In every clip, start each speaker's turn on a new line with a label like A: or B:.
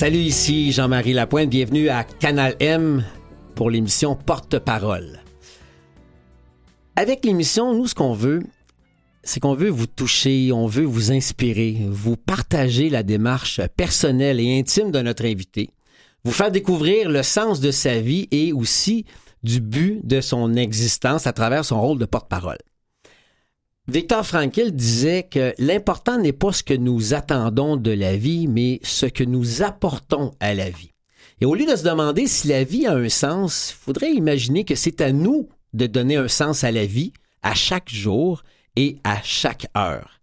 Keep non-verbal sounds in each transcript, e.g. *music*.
A: Salut, ici Jean-Marie Lapointe. Bienvenue à Canal M pour l'émission Porte-parole. Avec l'émission, nous, ce qu'on veut, c'est qu'on veut vous toucher, on veut vous inspirer, vous partager la démarche personnelle et intime de notre invité, vous faire découvrir le sens de sa vie et aussi du but de son existence à travers son rôle de porte-parole. Victor Frankl disait que l'important n'est pas ce que nous attendons de la vie, mais ce que nous apportons à la vie. Et au lieu de se demander si la vie a un sens, il faudrait imaginer que c'est à nous de donner un sens à la vie à chaque jour et à chaque heure.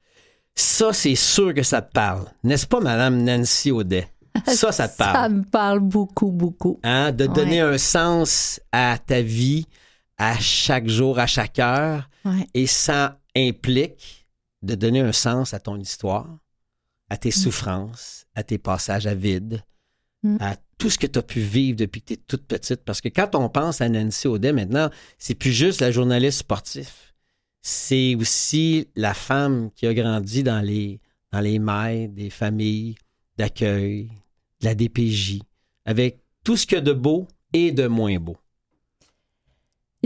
A: Ça, c'est sûr que ça te parle. N'est-ce pas, Madame Nancy Audet? Ça, ça te *laughs* parle.
B: Ça me parle beaucoup, beaucoup.
A: Hein? De donner un sens à ta vie à chaque jour, à chaque heure.
B: Ouais.
A: Et ça implique de donner un sens à ton histoire, à tes souffrances, à tes passages à vide,
B: Mm.
A: à tout ce que tu as pu vivre depuis que tu es toute petite. Parce que quand on pense à Nancy Audet maintenant, c'est plus juste la journaliste sportif. C'est aussi la femme qui a grandi dans les, dans les mailles des familles d'accueil, de la DPJ, avec tout ce qu'il y a de beau et de moins beau.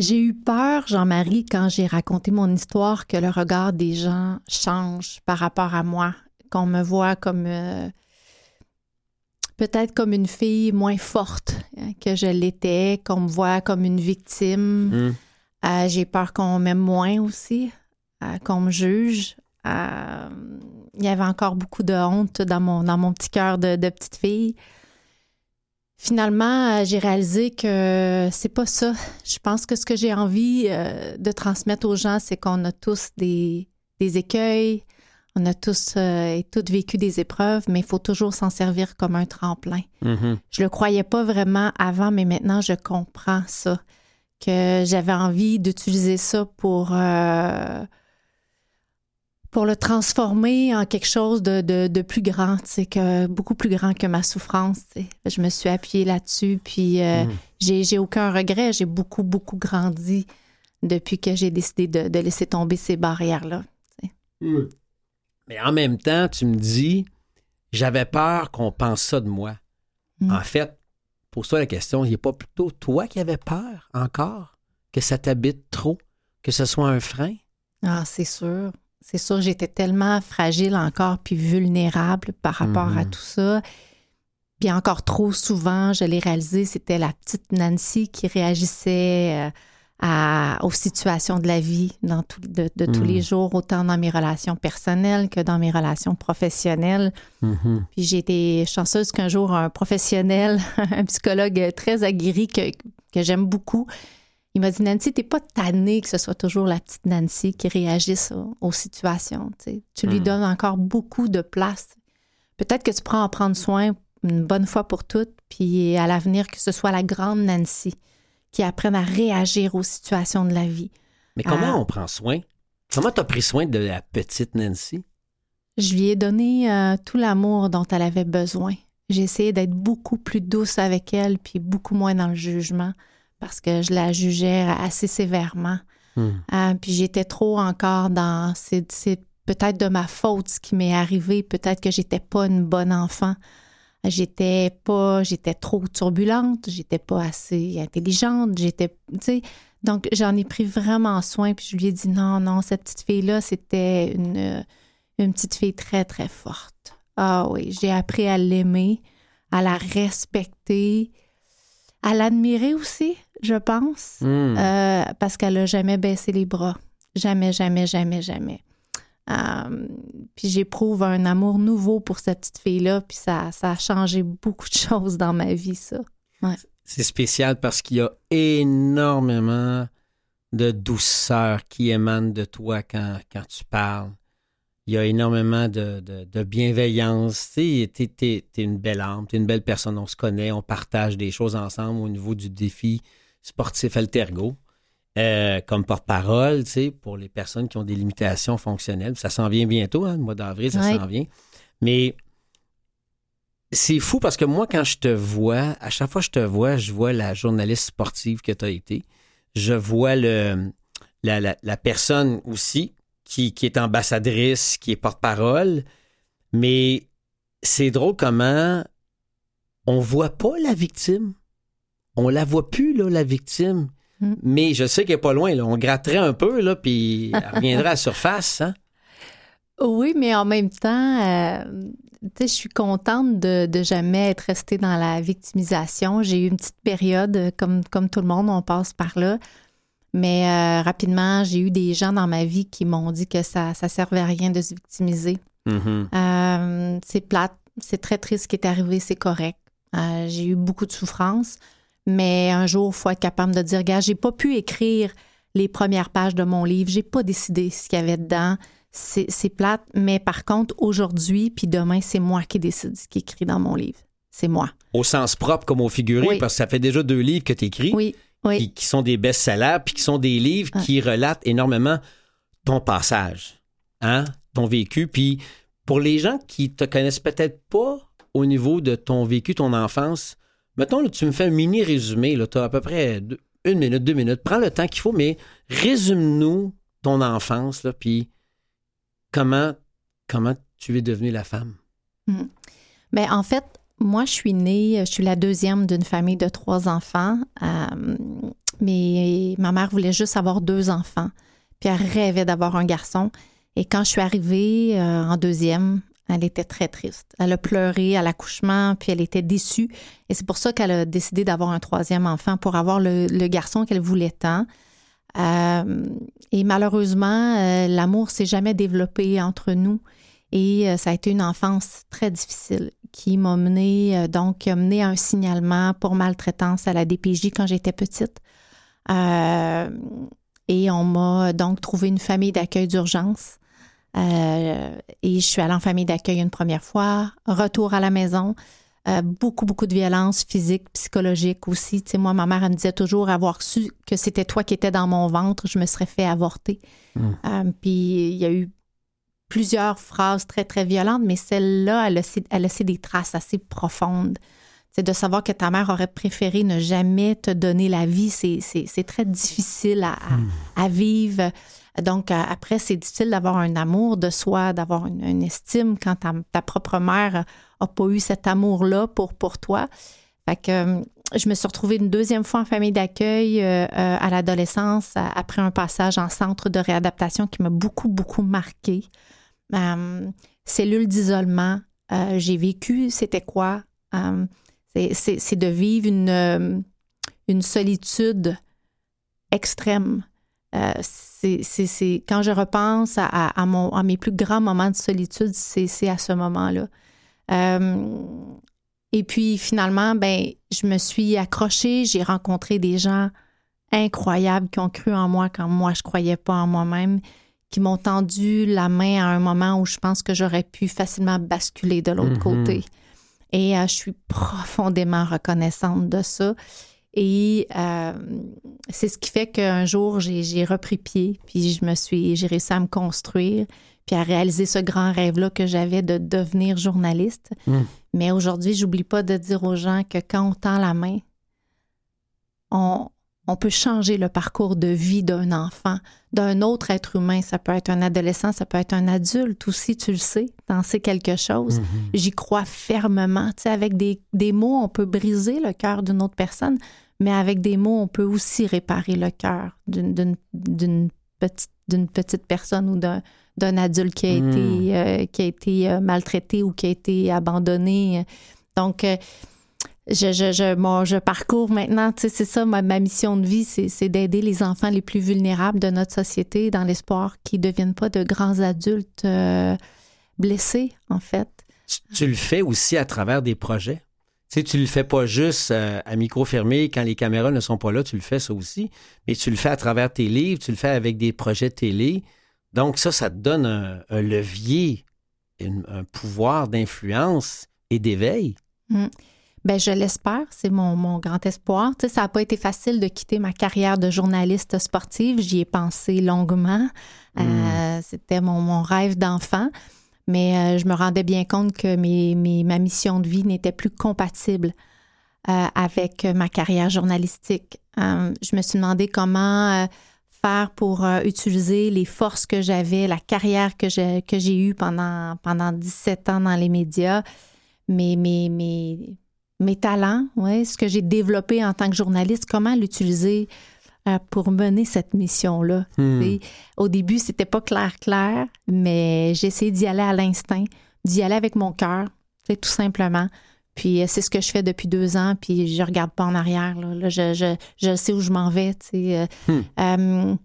B: J'ai eu peur, Jean-Marie, quand j'ai raconté mon histoire, que le regard des gens change par rapport à moi, qu'on me voit comme euh, peut-être comme une fille moins forte hein, que je l'étais, qu'on me voit comme une victime.
A: Hmm.
B: Euh, j'ai peur qu'on m'aime moins aussi, euh, qu'on me juge. Il y avait encore beaucoup de honte dans mon, dans mon petit cœur de, de petite fille. Finalement, euh, j'ai réalisé que c'est pas ça. Je pense que ce que j'ai envie euh, de transmettre aux gens, c'est qu'on a tous des, des écueils, on a tous euh, et toutes vécu des épreuves, mais il faut toujours s'en servir comme un tremplin.
A: Mhm.
B: Je le croyais pas vraiment avant, mais maintenant je comprends ça. Que j'avais envie d'utiliser ça pour, euh, pour le transformer en quelque chose de, de, de plus grand, que, beaucoup plus grand que ma souffrance. Je me suis appuyée là-dessus, puis euh,
A: Mhm.
B: j'ai, j'ai aucun regret. J'ai beaucoup, beaucoup grandi depuis que j'ai décidé de, de laisser tomber ces barrières-là.
A: Mais en même temps, tu me dis, j'avais peur qu'on pense ça de moi.
B: Mm.
A: En fait, pose-toi la question, il n'y a pas plutôt toi qui avais peur encore que ça t'habite trop, que ce soit un frein?
B: Ah, c'est sûr. C'est sûr, j'étais tellement fragile encore puis vulnérable par rapport à
A: Mhm.
B: tout ça. Puis encore trop souvent, je l'ai réalisé, c'était la petite Nancy qui réagissait euh, à- aux situations de la vie dans tout- de, de tous
A: Mhm.
B: les jours, autant dans mes relations personnelles que dans mes relations professionnelles.
A: Mhm.
B: Puis j'ai été chanceuse qu'un jour, un professionnel, *laughs* un psychologue très aguerri que, que j'aime beaucoup, il m'a dit Nancy, t'es pas tannée que ce soit toujours la petite Nancy qui réagisse aux, aux situations. tu lui
A: Mm.
B: donnes encore beaucoup de place. Peut-être que tu prends en prendre soin une bonne fois pour toutes, puis à l'avenir, que ce soit la grande Nancy qui apprenne à réagir aux situations de la vie.
A: Mais comment
B: Ah.
A: on prend soin? Comment tu as pris soin de la petite Nancy?
B: Je lui ai donné euh, tout l'amour dont elle avait besoin. J'ai essayé d'être beaucoup plus douce avec elle, puis beaucoup moins dans le jugement, parce que je la jugeais assez sévèrement.
A: Hmm.
B: Euh, puis j'étais trop encore dans. C'est peut-être de ma faute ce qui m'est arrivé. Peut-être que j'étais pas une bonne enfant. J'étais pas. J'étais trop turbulente. J'étais pas assez intelligente. J'étais. Donc j'en ai pris vraiment soin. Puis je lui ai dit non, non, cette petite fille-là, c'était une, une petite fille très, très forte. Ah oui, j'ai appris à l'aimer, à la respecter, à l'admirer aussi, je pense.
A: Hmm.
B: Euh, parce qu'elle n'a jamais baissé les bras. Jamais, jamais, jamais, jamais. Euh, puis j'éprouve un amour nouveau pour cette petite fille-là, puis ça, ça a changé beaucoup de *laughs* choses dans ma vie, ça.
A: C'est spécial parce qu'il y a énormément de douceur qui émane de toi quand, quand tu parles. Il y a énormément de, de- de bienveillance. Tu t'es, t'es- t'es une belle âme, t'es une belle personne, on se connaît, on partage des choses ensemble au niveau du défi sportif Altergo. Euh, comme porte-parole, tu sais, pour les personnes qui ont des limitations fonctionnelles. Ça s'en vient bientôt, hein, le mois d'avril, ça
B: Ouais.
A: s'en vient. Mais c'est fou parce que moi, quand je te vois, à chaque fois que je te vois, je vois la journaliste sportive que tu as été. Je vois le, la, la- la personne aussi qui, qui est ambassadrice, qui est porte-parole. Mais c'est drôle comment on voit pas la victime. On la voit plus, là, la victime.
B: Mm.
A: Mais je sais qu'elle est pas loin. Là. On gratterait un peu, là, puis elle reviendrait à la surface. Hein?
B: Oui, mais en même temps, euh, je suis contente de, de jamais être restée dans la victimisation. J'ai eu une petite période, euh, comme, comme tout le monde, on passe par là. Mais euh, rapidement, j'ai eu des gens dans ma vie qui m'ont dit que ça ne servait à rien de se victimiser.
A: Mhm.
B: Euh, c'est plate, c'est très triste ce qui est arrivé, c'est correct. J'ai eu beaucoup de souffrance, mais un jour, il faut être capable de dire, gars, j'ai pas pu écrire les premières pages de mon livre, j'ai pas décidé ce qu'il y avait dedans. C'est c'est plate, mais par contre, aujourd'hui puis demain, c'est moi qui décide ce qui est écrit dans mon livre. C'est moi.
A: Au sens propre comme au figuré,
B: Oui.
A: parce que ça fait déjà deux livres que tu écris,
B: Oui, oui.
A: qui, qui sont des best-sellers, puis qui sont des livres
B: Ah.
A: qui relatent énormément ton passage, hein, ton vécu. Puis pour les gens qui te connaissent peut-être pas au niveau de ton vécu, ton enfance, mettons, là, tu me fais un mini résumé, tu as à peu près une minute, deux minutes. Prends le temps qu'il faut, mais résume-nous ton enfance, puis comment, comment tu es devenue la femme.
B: Ben, en fait, moi, je suis née, je suis la deuxième d'une famille de trois enfants. Euh, mais ma mère voulait juste avoir deux enfants. Puis elle rêvait d'avoir un garçon. Et quand je suis arrivée euh, en deuxième, elle était très triste. Elle a pleuré à l'accouchement, puis elle était déçue. Et c'est pour ça qu'elle a décidé d'avoir un troisième enfant pour avoir le, garçon qu'elle voulait tant. Euh, et malheureusement, euh, l'amour s'est jamais développé entre nous. Et euh, ça a été une enfance très difficile qui m'a mené, euh, donc, mené à un signalement pour maltraitance à la DPJ quand j'étais petite. Et on m'a donc trouvé une famille d'accueil d'urgence. Euh, et je suis allée en famille d'accueil une première fois. Retour à la maison. Euh, beaucoup, beaucoup de violence physique, psychologique aussi. Tu sais, moi, ma mère, elle me disait toujours avoir su que c'était toi qui étais dans mon ventre, je me serais fait avorter.
A: Mm.
B: Euh, puis il y a eu plusieurs phrases très, très violentes, mais celle-là, elle a laissé, des traces assez profondes. C'est de savoir que ta mère aurait préféré ne jamais te donner la vie, c'est, très difficile à, à- à vivre. Donc, euh, après, c'est difficile d'avoir un amour de soi, d'avoir une, estime quand ta, propre mère n'a pas eu cet amour-là pour, pour toi. Fait que euh, je me suis retrouvée une deuxième fois en famille d'accueil euh, à l'adolescence, après un passage en centre de réadaptation qui m'a beaucoup, beaucoup marqué. Cellule d'isolement, j'ai vécu, c'était quoi? C'est- de vivre une, une solitude extrême. Euh, c'est- c'est- c'est- quand je repense à, à- à mon, à mes plus grands moments de solitude, c'est à ce moment-là. Euh, et puis finalement, ben, je me suis accrochée, j'ai rencontré des gens incroyables qui ont cru en moi quand moi je croyais pas en moi-même, qui m'ont tendu la main à un moment où je pense que j'aurais pu facilement basculer de l'autre
A: Mhm.
B: côté. Et euh, je suis profondément reconnaissante de ça. Et euh, c'est ce qui fait qu'un jour, j'ai repris pied, puis je me suis, j'ai réussi à me construire, puis à réaliser ce grand rêve-là que j'avais de devenir journaliste.
A: Mm.
B: Mais aujourd'hui, j'oublie pas de dire aux gens que quand on tend la main, on, on peut changer le parcours de vie d'un enfant, d'un autre être humain. Ça peut être un adolescent, ça peut être un adulte aussi, tu le sais, t'en sais quelque chose.
A: Mhm.
B: J'y crois fermement. Tu sais, avec des, des mots, on peut briser le cœur d'une autre personne, mais avec des mots, on peut aussi réparer le cœur d'une- petite, d'une petite personne ou d'un d'un adulte qui a
A: Mm.
B: été, euh, qui a été euh, maltraité ou qui a été abandonné. Donc, euh, je, je, je, moi, je parcours maintenant, tu sais, c'est ça, ma, ma mission de vie, c'est d'aider les enfants les plus vulnérables de notre société dans l'espoir qu'ils ne deviennent pas de grands adultes euh, blessés, en fait.
A: Tu, tu le fais aussi à travers des projets? Tu sais, tu le fais pas juste euh, à micro fermé quand les caméras ne sont pas là, tu le fais ça aussi, mais tu le fais à travers tes livres, tu le fais avec des projets télé. Donc ça, ça te donne un, un levier, une- un pouvoir d'influence et d'éveil.
B: Ben, je l'espère, c'est mon, mon grand espoir. Tu sais, ça n'a pas été facile de quitter ma carrière de journaliste sportive. J'y ai pensé longuement. Euh, C'était mon, mon rêve d'enfant. Mais euh, je me rendais bien compte que mes, mes- ma mission de vie n'était plus compatible euh, avec ma carrière journalistique. Je me suis demandé comment faire pour utiliser les forces que j'avais, la carrière que j'ai que j'ai eue pendant, pendant 17 ans dans les médias, mes, mes, mes, mes talents, ouais, ce que j'ai développé en tant que journaliste, comment l'utiliser euh, pour mener cette mission-là.
A: Hmm.
B: Au début, c'était pas clair, clair, mais j'ai essayé d'y aller à l'instinct, d'y aller avec mon cœur, tout simplement. Puis euh, c'est ce que je fais depuis deux ans, puis je regarde pas en arrière. Là, Là, je, je, je sais où je m'en vais. Euh,
A: Hmm.
B: euh,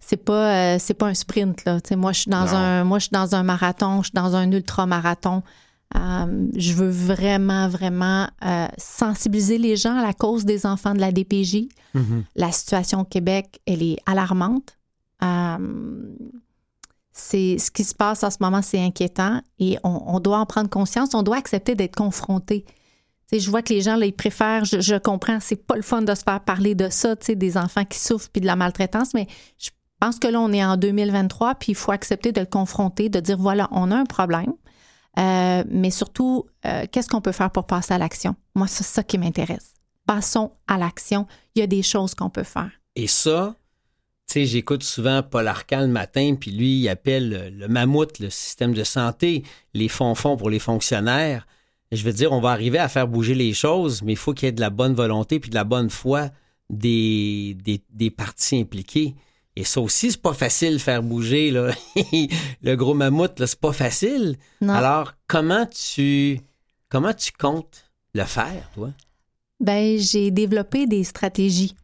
B: c'est pas euh, c'est pas un sprint là. Moi je suis dans
A: Non.
B: un moi je suis dans un marathon, je suis dans un ultra marathon. Euh, je veux vraiment vraiment euh, sensibiliser les gens à la cause des enfants de la DPJ.
A: Mhm.
B: La situation au Québec, elle est alarmante. Euh, c'est ce qui se passe en ce moment, c'est inquiétant et on, on doit en prendre conscience. On doit accepter d'être confronté. Je vois que les gens, là, ils préfèrent, je, je comprends, c'est pas le fun de se faire parler de ça, des enfants qui souffrent puis de la maltraitance, mais je pense que là, on est en 2023, puis il faut accepter de le confronter, de dire, voilà, on a un problème, Euh, mais surtout, euh, qu'est-ce qu'on peut faire pour passer à l'action? Moi, c'est ça qui m'intéresse. Passons à l'action. Il y a des choses qu'on peut faire.
A: Et ça, tu sais, j'écoute souvent Paul Arcan le matin, puis lui, il appelle le, mammouth, le système de santé, les fonds-fonds pour les fonctionnaires. Je veux dire, on va arriver à faire bouger les choses, mais il faut qu'il y ait de la bonne volonté puis de la bonne foi des, des, des parties impliquées. Et ça aussi, c'est pas facile faire bouger là. *laughs* le gros mammouth, là, c'est pas facile.
B: Non.
A: Alors, comment tu comment tu comptes le faire, toi?
B: Ben, j'ai développé des stratégies.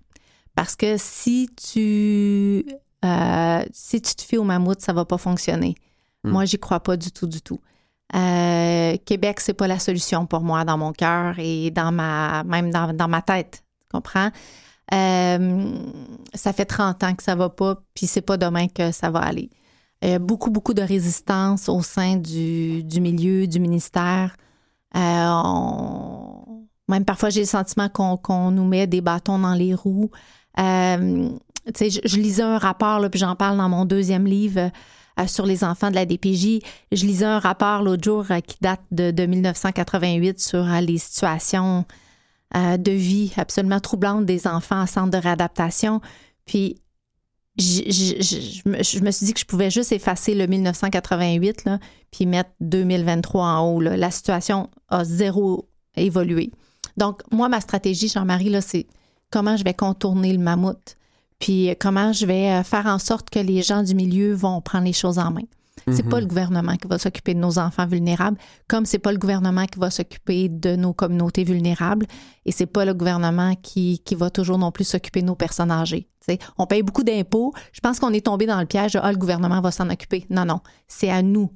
B: Parce que si tu, euh, si tu te fies au mammouth, ça va pas fonctionner.
A: Hmm.
B: Moi, j'y crois pas du tout, du tout. Euh, Québec, c'est pas la solution pour moi dans mon cœur et dans ma, même dans, dans ma tête. Tu comprends? Euh, ça fait 30 ans que ça va pas, puis c'est pas demain que ça va aller. Euh, beaucoup, beaucoup de résistance au sein du, du milieu, du ministère. Euh, on- Même parfois, j'ai le sentiment qu'on nous met des bâtons dans les roues. Euh, je, je lisais un rapport, là, puis j'en parle dans mon deuxième livre euh, sur les enfants de la DPJ. Je lisais un rapport l'autre jour euh, qui date de, de 1988 sur les situations de vie absolument troublantes des enfants en centre de réadaptation. Puis, je, me, suis dit que je pouvais juste effacer le 1988, là, puis mettre 2023 en haut. La situation a zéro évolué. Donc, moi, ma stratégie, Jean-Marie, là, c'est comment je vais contourner le mammouth, puis comment je vais euh, faire en sorte que les gens du milieu vont prendre les choses en main. C'est
A: Mhm.
B: pas le gouvernement qui va s'occuper de nos enfants vulnérables, comme c'est pas le gouvernement qui va s'occuper de nos communautés vulnérables, et c'est pas le gouvernement qui, qui va toujours non plus s'occuper de nos personnes âgées. On paye beaucoup d'impôts. Je pense qu'on est tombé dans le piège de ah, le gouvernement va s'en occuper. Non, non. C'est à nous.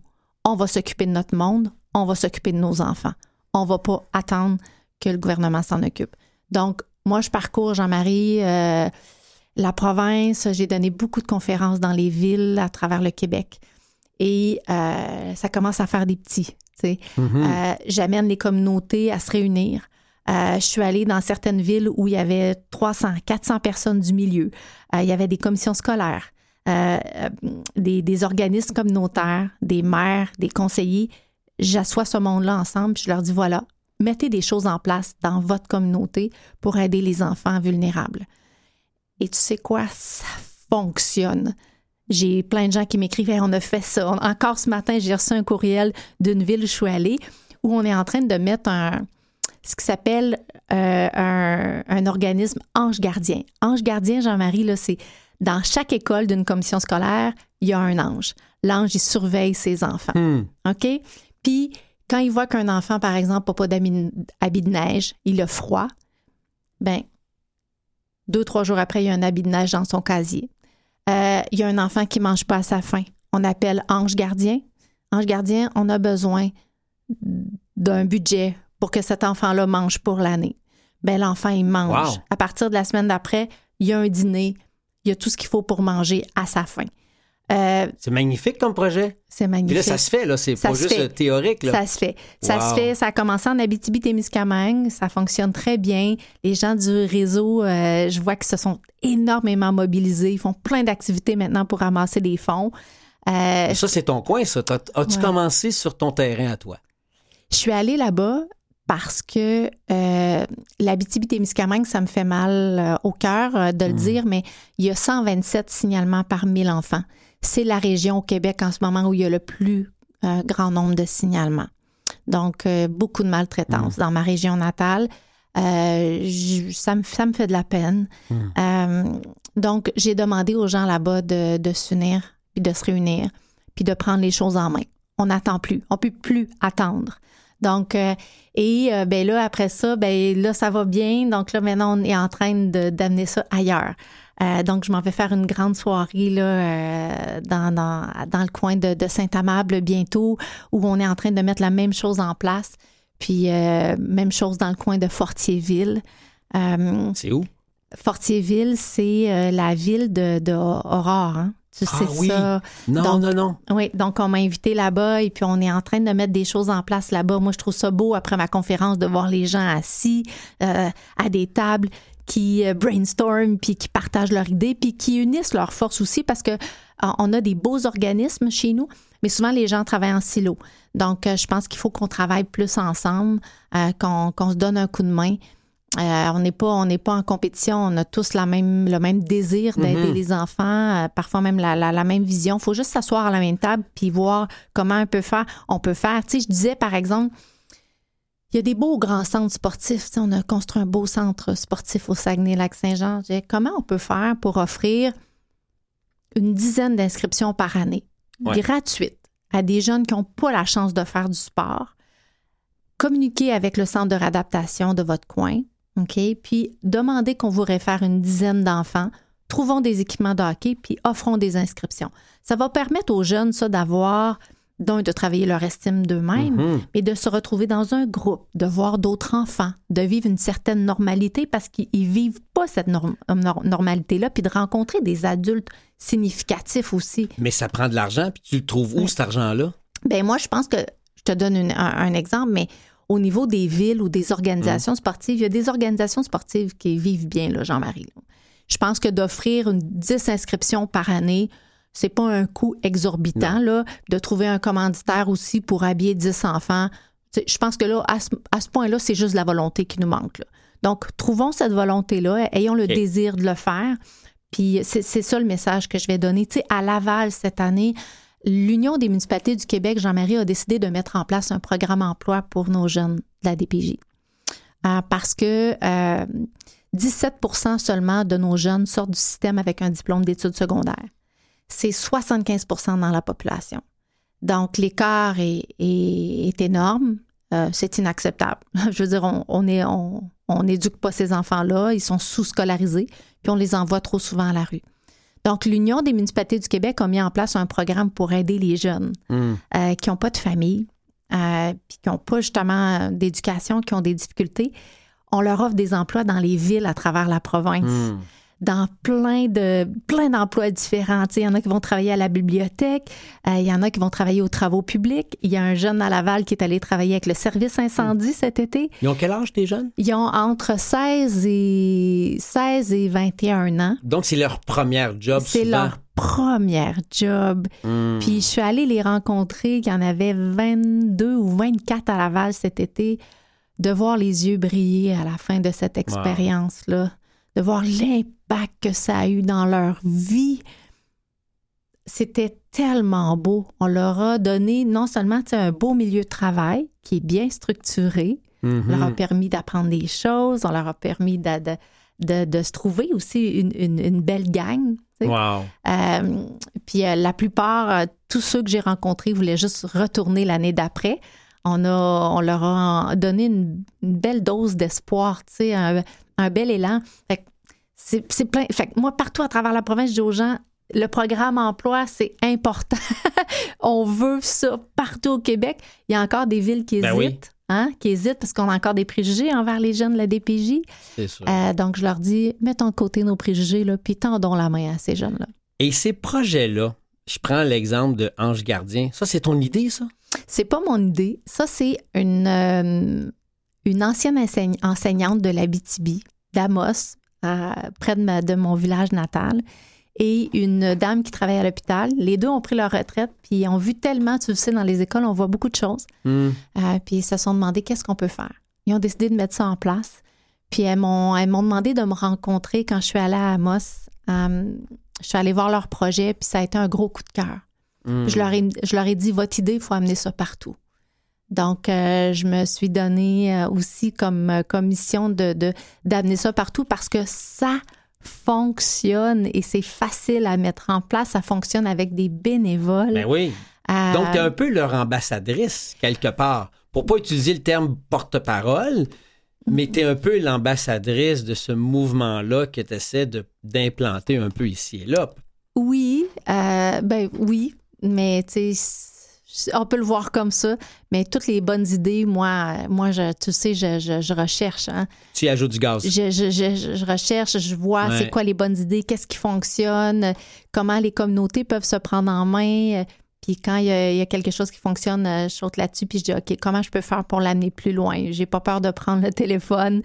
B: On va s'occuper de notre monde, on va s'occuper de nos enfants. On va pas attendre que le gouvernement s'en occupe. Donc, moi, je parcours, Jean-Marie, euh, la province. J'ai donné beaucoup de conférences dans les villes à travers le Québec. Et euh, ça commence à faire des petits.
A: Mhm.
B: Euh, J'amène les communautés à se réunir. Euh, je suis allée dans certaines villes où il y avait 300, 400 personnes du milieu. Il y avait des commissions scolaires, des, des organismes communautaires, des maires, des conseillers. J'assois ce monde-là ensemble, puis je leur dis voilà, mettez des choses en place dans votre communauté pour aider les enfants vulnérables. Et tu sais quoi, ça fonctionne. J'ai plein de gens qui m'écrivent Hey, on a fait ça. Encore ce matin, j'ai reçu un courriel d'une ville où je suis allée où on est en train de mettre un, ce qui s'appelle euh, un, un organisme ange gardien. Ange gardien, Jean-Marie, là, c'est dans chaque école d'une commission scolaire, il y a un ange. L'ange, il surveille ses enfants.
A: Hmm.
B: OK? Puis, quand il voit qu'un enfant, par exemple, n'a pas d'habit habit de neige, il a froid, ben deux, trois jours après, il y a un habit de neige dans son casier. Euh, il y a un enfant qui mange pas à sa faim. On appelle ange gardien. Ange gardien, on a besoin d'un budget pour que cet enfant-là mange pour l'année. Ben, l'enfant, il mange.
A: Wow.
B: À partir de la semaine d'après, il y a un dîner, il y a tout ce qu'il faut pour manger à sa faim. Euh,
A: C'est magnifique comme projet.
B: c'est
A: Puis
B: magnifique.
A: là, ça se fait, là. C'est pas juste
B: fait.
A: théorique, là.
B: Ça se fait. Ça se fait. Ça a commencé en Abitibi-Témiscamingue. Ça fonctionne très bien. Les gens du réseau, euh, je vois qu'ils se sont énormément mobilisés. Ils font plein d'activités maintenant pour ramasser des fonds. Euh,
A: ça, c'est ton coin, ça. As-tu
B: Ouais.
A: commencé sur ton terrain à toi?
B: je suis allée là-bas parce que euh, l'Abitibi-Témiscamingue, ça me fait mal euh, au cœur euh, de le dire, mais il y a 127 signalements par 1000 enfants. C'est la région au Québec en ce moment où il y a le plus euh, grand nombre de signalements. Donc, euh, beaucoup de maltraitance dans ma région natale. Euh, je- ça, me, ça me fait de la peine.
A: Mm.
B: Euh, donc, j'ai demandé aux gens là-bas de, de s'unir, puis de se réunir, puis de prendre les choses en main. On n'attend plus. On peut plus attendre. Donc, euh, et euh, ben là, après ça, ben là, ça va bien. Donc là, maintenant, on est en train d'amener ça ailleurs. Euh, donc, je m'en vais faire une grande soirée là, euh, dans, dans, dans le coin de, de Saint-Amable bientôt, où on est en train de mettre la même chose en place. Puis, euh, même chose dans le coin de Fortierville.
A: C'est où?
B: Fortierville, c'est la ville de, de Aurore. hein. Tu
A: Ah
B: sais
A: oui.
B: ça?
A: Non,
B: Donc-
A: non, non.
B: Oui, donc on m'a invité là-bas et puis on est en train de mettre des choses en place là-bas. Moi, je trouve ça beau après ma conférence de voir les gens assis euh, à des tables qui euh, brainstorment puis qui partagent leurs idées puis qui unissent leurs forces aussi parce que euh, on a des beaux organismes chez nous, mais souvent les gens travaillent en silo. Donc, euh, je pense qu'il faut qu'on travaille plus ensemble, euh, qu'on se donne un coup de main. Euh, on n'est pas on n'est pas en compétition, on a tous la même le même désir d'aider
A: Mhm.
B: les enfants, euh, parfois même la, la, la même vision. Il faut juste s'asseoir à la même table puis voir comment on peut faire. On peut faire. Tu sais, je disais par exemple, il y a des beaux grands centres sportifs. On a construit un beau centre sportif au Saguenay-Lac-Saint-Jean. Comment on peut faire pour offrir une dizaine d'inscriptions par année
A: Ouais.
B: gratuites à des jeunes qui n'ont pas la chance de faire du sport? Communiquer avec le centre de réadaptation de votre coin, OK? Puis demandez qu'on vous réfère une dizaine d'enfants. Trouvons des équipements de hockey, puis offrons des inscriptions. Ça va permettre aux jeunes, ça, d'avoir, d'un, de travailler leur estime d'eux-mêmes,
A: Mhm.
B: mais de se retrouver dans un groupe, de voir d'autres enfants, de vivre une certaine normalité parce qu'ils vivent pas cette norm- nor- normalité-là, puis de rencontrer des adultes significatifs aussi.
A: Mais ça prend de l'argent, puis tu le trouves où, cet argent-là?
B: Ben moi, je pense que je te donne une- un, un exemple, mais au niveau des villes ou des organisations sportives, il y a des organisations sportives qui vivent bien, là, Jean-Marie. Je pense que d'offrir une 10 inscriptions par année, c'est pas un coût exorbitant, là. De trouver un commanditaire aussi pour habiller 10 enfants. Je pense que là, à ce, à ce point-là, c'est juste la volonté qui nous manque. là. Donc, trouvons cette volonté-là, ayons le désir de le faire. Puis c'est c'est ça le message que je vais donner. Tu sais, à Laval, cette année, l'Union des municipalités du Québec, Jean-Marie, a décidé de mettre en place un programme emploi pour nos jeunes de la DPJ. Euh, parce que euh, 17% seulement de nos jeunes sortent du système avec un diplôme d'études secondaires. C'est 75% dans la population. Donc, l'écart est, est- est énorme. Euh, c'est inacceptable. *laughs* Je veux dire, on on est- on- on n'éduque pas ces enfants-là. Ils sont sous-scolarisés, puis on les envoie trop souvent à la rue. Donc, l'Union des municipalités du Québec a mis en place un programme pour aider les jeunes
A: Mhm.
B: euh, qui n'ont pas de famille, euh, puis qui n'ont pas justement d'éducation, qui ont des difficultés. On leur offre des emplois dans les villes à travers la province,
A: Mhm.
B: Dans plein de plein d'emplois différents. Il y en a qui vont travailler à la bibliothèque, euh, il y en a qui vont travailler aux travaux publics. Il y a un jeune à Laval qui est allé travailler avec le service incendie cet été.
A: Ils ont quel âge, tes jeunes?
B: Ils ont entre 16 et 16 et 21 ans.
A: Donc, c'est leur première job,
B: C'est leur première job.
A: Mhm.
B: Puis je suis allée les rencontrer, il y en avait 22 ou 24 à Laval cet été, de voir les yeux briller à la fin de cette expérience-là, de voir l'impact que ça a eu dans leur vie. C'était tellement beau. On leur a donné non seulement un beau milieu de travail qui est bien structuré, on leur a permis d'apprendre des choses, on leur a permis de, de- de- de se trouver aussi une, une- une belle gang. tu sais.
A: Wow.
B: Euh, puis euh, la plupart, euh, tous ceux que j'ai rencontrés voulaient juste retourner l'année d'après. On, a, on leur a donné une, une belle dose d'espoir, tu sais, un, un bel élan. Fait que c'est plein. Fait que moi, partout à travers la province, je dis aux gens, le programme emploi, c'est important. *laughs* on veut ça partout au Québec. Il y a encore des villes qui
A: Ben
B: hésitent.
A: oui.
B: Hein, qui hésitent parce qu'on a encore des préjugés envers les jeunes de la DPJ.
A: C'est sûr.
B: Euh, donc, je leur dis, mettons de côté nos préjugés, là, puis tendons la main à ces jeunes-là.
A: Et ces projets-là, je prends l'exemple de Ange Gardien. Ça, c'est ton idée, ça?
B: C'est pas mon idée. Ça, c'est une, euh, une ancienne enseignante de l'Abitibi, d'Amos, près de, mon village natal, et une dame qui travaille à l'hôpital. Les deux ont pris leur retraite, puis ont vu tellement, tu le sais, dans les écoles, on voit beaucoup de choses.
A: Mhm.
B: Euh, puis ils se sont demandé qu'est-ce qu'on peut faire. Ils ont décidé de mettre ça en place. Puis elles m'ont, demandé de me rencontrer quand je suis allée à Amos. Euh, je suis allée voir leur projet, puis ça a été un gros coup de cœur.
A: Mhm.
B: Je, leur ai, je leur ai dit, votre idée, il faut amener ça partout. Donc, euh, je me suis donné euh, aussi comme euh, commission de, de, d'amener ça partout parce que ça fonctionne et c'est facile à mettre en place. Ça fonctionne avec des bénévoles.
A: Ben oui.
B: Euh,
A: Donc, tu es un peu leur ambassadrice, quelque part. Pour pas utiliser le terme porte-parole, mais tu es un peu l'ambassadrice de ce mouvement-là que tu essaies de, d'implanter un peu ici et là.
B: Oui, euh, ben oui, mais tu sais, on peut le voir comme ça. Mais toutes les bonnes idées, moi, moi, je, tu sais, je, je, je recherche. Hein.
A: Tu y ajoutes du gaz.
B: Je, je, je, je recherche, je vois
A: Ouais.
B: c'est quoi les bonnes idées, qu'est-ce qui fonctionne, comment les communautés peuvent se prendre en main. Puis quand il y, a, il y a quelque chose qui fonctionne, euh, je saute là-dessus, puis je dis, OK, comment je peux faire pour l'amener plus loin? J'ai pas peur de prendre le téléphone.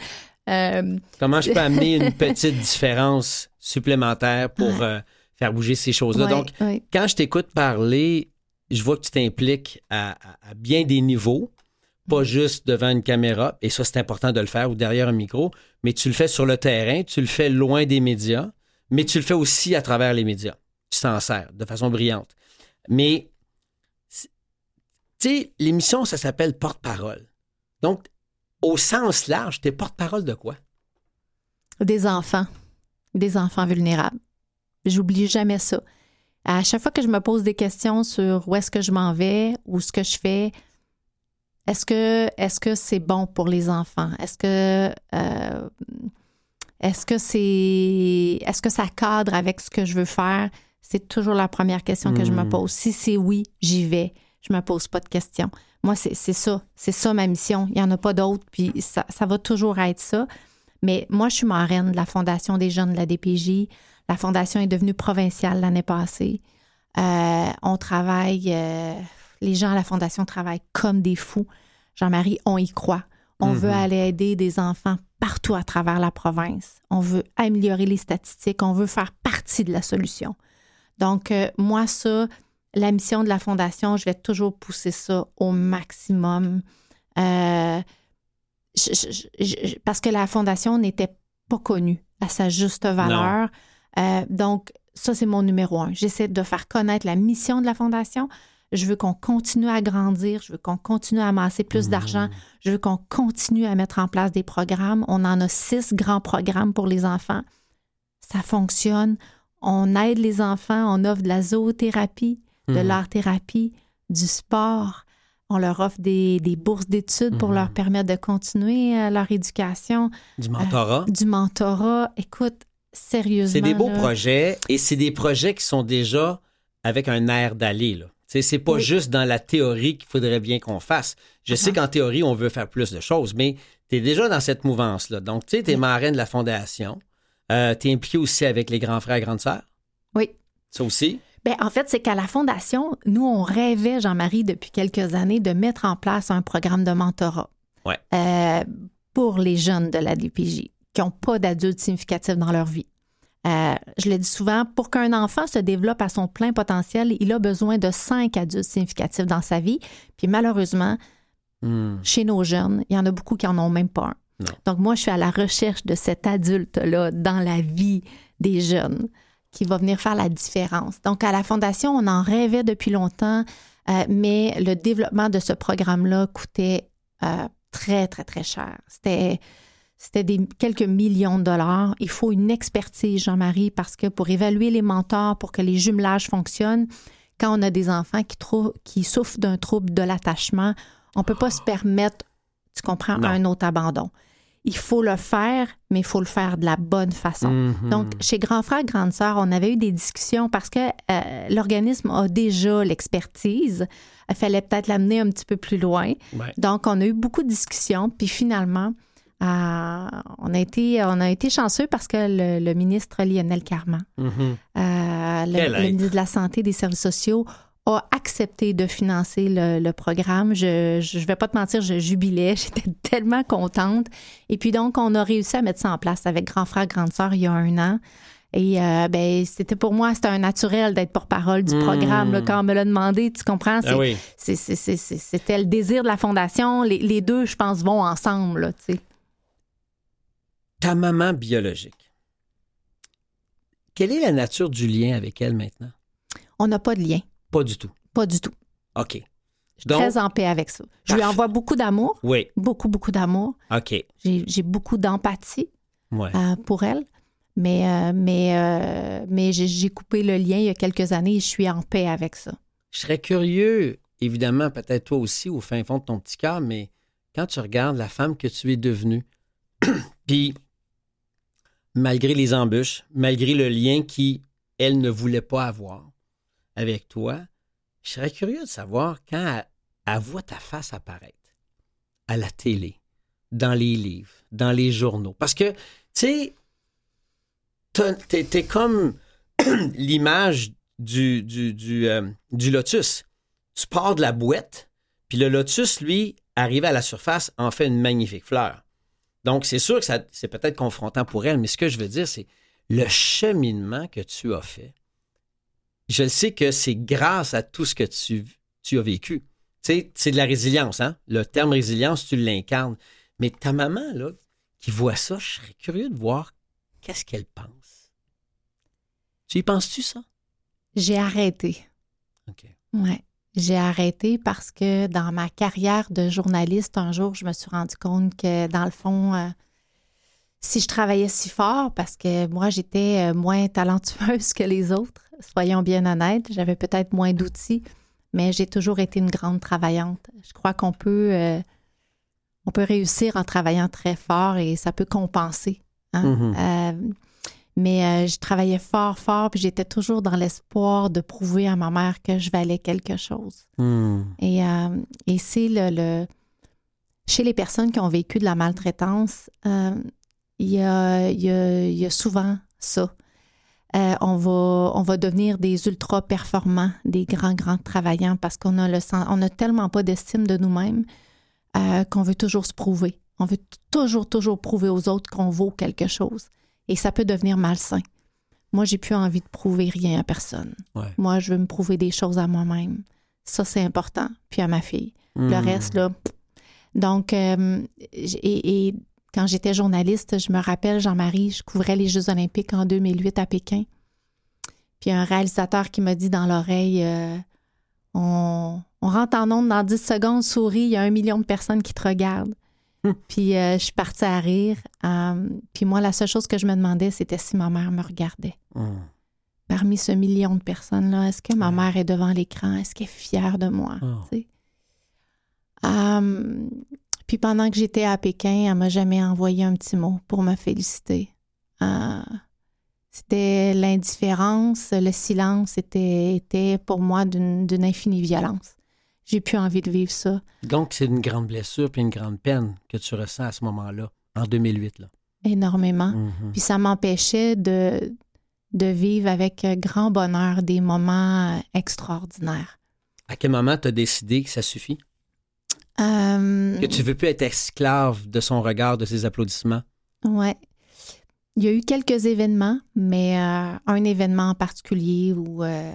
B: Euh,
A: Comment je peux *laughs* amener une petite différence supplémentaire pour euh, faire bouger ces choses-là?
B: ouais,
A: Donc, quand je t'écoute parler, je vois que tu t'impliques à, à- à bien des niveaux, pas juste devant une caméra, et ça, c'est important de le faire, ou derrière un micro, mais tu le fais sur le terrain, tu le fais loin des médias, mais tu le fais aussi à travers les médias. Tu t'en sers de façon brillante. Mais, tu sais, l'émission, ça s'appelle Porte-parole. Donc, au sens large, t'es porte-parole de quoi?
B: Des enfants. Des enfants vulnérables. J'oublie jamais ça. À chaque fois que je me pose des questions sur où est-ce que je m'en vais ou ce que je fais, est-ce que est-ce que c'est bon pour les enfants? Est-ce que euh, est-ce que c'est est-ce que ça cadre avec ce que je veux faire? C'est toujours la première question que je me
A: Hmm.
B: pose. Si c'est oui, j'y vais. Je me pose pas de questions. Moi, c'est c'est ça. C'est ça ma mission. Il n'y en a pas d'autre. Puis ça, ça va toujours être ça. Mais moi, je suis marraine de la Fondation des jeunes de la DPJ. La fondation est devenue provinciale l'année passée. Euh, on travaille, euh, les gens à la fondation travaillent comme des fous. Jean-Marie, on y croit. On
A: Mhm.
B: veut aller aider des enfants partout à travers la province. On veut améliorer les statistiques. On veut faire partie de la solution. Donc, euh, moi, ça, la mission de la fondation, je vais toujours pousser ça au maximum. Je- je- je- je- parce que la fondation n'était pas connue à sa juste valeur. Euh, donc, ça, c'est mon numéro un. J'essaie de faire connaître la mission de la fondation. Je veux qu'on continue à grandir. Je veux qu'on continue à amasser plus d'argent. Je veux qu'on continue à mettre en place des programmes. On en a six grands programmes pour les enfants. Ça fonctionne. On aide les enfants. On offre de la zoothérapie, de
A: Mhm.
B: l'art-thérapie, du sport. On leur offre des, des bourses d'études pour
A: Mhm.
B: leur permettre de continuer euh, leur éducation,
A: Du mentorat.
B: du mentorat. Écoute, sérieusement.
A: C'est des beaux
B: là,
A: projets et c'est des projets qui sont déjà avec un air d'aller. C'est pas
B: Oui.
A: juste dans la théorie qu'il faudrait bien qu'on fasse. Je sais qu'en théorie, on veut faire plus de choses, mais tu es déjà dans cette mouvance-là. Donc, tu sais, tu es
B: Oui.
A: marraine de la fondation. Euh, tu es impliqué aussi avec les grands frères et grandes sœurs?
B: Oui.
A: Ça aussi?
B: Ben, en fait, c'est qu'à la Fondation, nous, on rêvait, Jean-Marie, depuis quelques années, de mettre en place un programme de mentorat
A: Ouais.
B: euh, pour les jeunes de la DPJ qui n'ont pas d'adultes significatifs dans leur vie. Euh, je le dis souvent, pour qu'un enfant se développe à son plein potentiel, il a besoin de cinq adultes significatifs dans sa vie. Puis malheureusement,
A: Hmm.
B: chez nos jeunes, il y en a beaucoup qui en ont même pas un.
A: Non.
B: Donc moi, je suis à la recherche de cet adulte-là dans la vie des jeunes qui va venir faire la différence. Donc à la Fondation, on en rêvait depuis longtemps, euh, mais le développement de ce programme-là coûtait euh, très, très, très cher. C'était... C'était des quelques millions de dollars. Il faut une expertise, Jean-Marie, parce que pour évaluer les mentors, pour que les jumelages fonctionnent, quand on a des enfants qui, trou- qui souffrent d'un trouble de l'attachement, on ne peut pas se permettre, tu comprends,
A: Non.
B: un autre abandon. Il faut le faire, mais il faut le faire de la bonne façon.
A: Mhm.
B: Donc, chez Grand Frère, Grande Sœur, on avait eu des discussions parce que euh, l'organisme a déjà l'expertise. Il fallait peut-être l'amener un petit peu plus loin.
A: Ouais.
B: Donc, on a eu beaucoup de discussions. Puis finalement, on, a été, on a été chanceux parce que le, le ministre Lionel Carman,
A: Mhm.
B: euh, le, ministre de la Santé et des Services sociaux, a accepté de financer le, le programme. Je ne vais pas te mentir, je jubilais. *laughs* J'étais tellement contente. Et puis donc, on a réussi à mettre ça en place avec Grand Frère, Grande Sœur il y a un an. Et euh, ben, c'était pour moi, c'était un naturel d'être porte-parole du
A: Mm.
B: programme. là. quand on me l'a demandé, tu comprends? C'est-
A: Ah oui.
B: C'était le désir de la Fondation. Les, les deux, je pense, vont ensemble. là, tu sais.
A: Ta maman biologique. Quelle est la nature du lien avec elle maintenant?
B: On n'a pas de lien.
A: Pas du tout.
B: Pas du tout.
A: OK.
B: Je suis très en paix avec ça. Je lui envoie beaucoup d'amour,
A: Oui.
B: beaucoup, beaucoup d'amour.
A: OK.
B: J'ai beaucoup d'empathie
A: Ouais.
B: euh, pour elle. Mais, euh, mais, euh, mais j'ai coupé le lien il y a quelques années et je suis en paix avec ça.
A: Je serais curieux, évidemment, peut-être toi aussi, au fin fond de ton petit cœur, mais quand tu regardes la femme que tu es devenue, *clears throat* puis malgré les embûches, malgré le lien qui, elle, ne voulait pas avoir avec toi, je serais curieux de savoir quand elle, voit ta face apparaître à la télé, dans les livres, dans les journaux. Parce que, tu sais, t'es comme *clears throat* l'image du, du, du, euh, du lotus. Tu pars de la boîte, puis le lotus, lui, arrivé à la surface, en fait une magnifique fleur. Donc, c'est sûr que ça- c'est peut-être confrontant pour elle, mais ce que je veux dire, c'est le cheminement que tu as fait. Je sais que c'est grâce à tout ce que tu, tu as vécu. Tu sais, c'est de la résilience, hein? Le terme résilience, tu l'incarnes. Mais ta maman, là, qui voit ça, je serais curieux de voir qu'est-ce qu'elle pense. Tu y penses-tu, ça?
B: J'ai arrêté.
A: OK.
B: Ouais. J'ai arrêté parce que dans ma carrière de journaliste, un jour, je me suis rendu compte que, dans le fond, euh, si je travaillais si fort, parce que moi, j'étais euh, moins talentueuse *laughs* que les autres, soyons bien honnêtes, j'avais peut-être moins d'outils, mais j'ai toujours été une grande travaillante. Je crois qu'on peut, euh, on peut réussir en travaillant très fort et ça peut compenser. hein.
A: Mhm.
B: Euh, mais euh, je travaillais fort, fort, puis j'étais toujours dans l'espoir de prouver à ma mère que je valais quelque chose.
A: Hmm.
B: Et, euh, et c'est le, le- Chez les personnes qui ont vécu de la maltraitance, euh, il y, a, il y a- il y a souvent ça. Euh, on, va, on va devenir des ultra performants, des grands, grands travaillants parce qu'on a le sen- on a tellement pas d'estime de nous-mêmes qu'on veut toujours se prouver. On veut toujours, toujours prouver aux autres qu'on vaut quelque chose. Et ça peut devenir malsain. Moi, j'ai plus envie de prouver rien à personne.
A: Ouais.
B: Moi, je veux me prouver des choses à moi-même. Ça, c'est important. Puis à ma fille. Le
A: Hmm.
B: reste, là. Donc, euh, et, et quand j'étais journaliste, je me rappelle, Jean-Marie, je couvrais les Jeux Olympiques en 2008 à Pékin. Puis un réalisateur qui m'a dit dans l'oreille euh, on, on rentre en onde dans 10 secondes, souris, il y a un million de personnes qui te regardent. *laughs* Puis euh, je suis partie à rire. Euh, puis moi, la seule chose que je me demandais, c'était si ma mère me regardait
A: Hmm.
B: parmi ce million de personnes-là, est-ce que ma mère est devant l'écran? Est-ce qu'elle est fière de moi?
A: Oh.
B: Hum, puis pendant que j'étais à Pékin, elle m'a jamais envoyé un petit mot pour me féliciter. Euh, c'était l'indifférence, le silence était, était pour moi d'une infinie violence. J'ai plus envie de vivre ça.
A: Donc, c'est une grande blessure puis une grande peine que tu ressens à ce moment-là, en 2008. Là.
B: énormément.
A: Mhm.
B: Puis ça m'empêchait de, de vivre avec grand bonheur des moments euh, extraordinaires.
A: À quel moment tu as décidé que ça suffit?
B: Euh,
A: Que tu veux plus être esclave de son regard, de ses applaudissements?
B: Ouais. Il y a eu quelques événements, mais euh, un événement en particulier où, euh,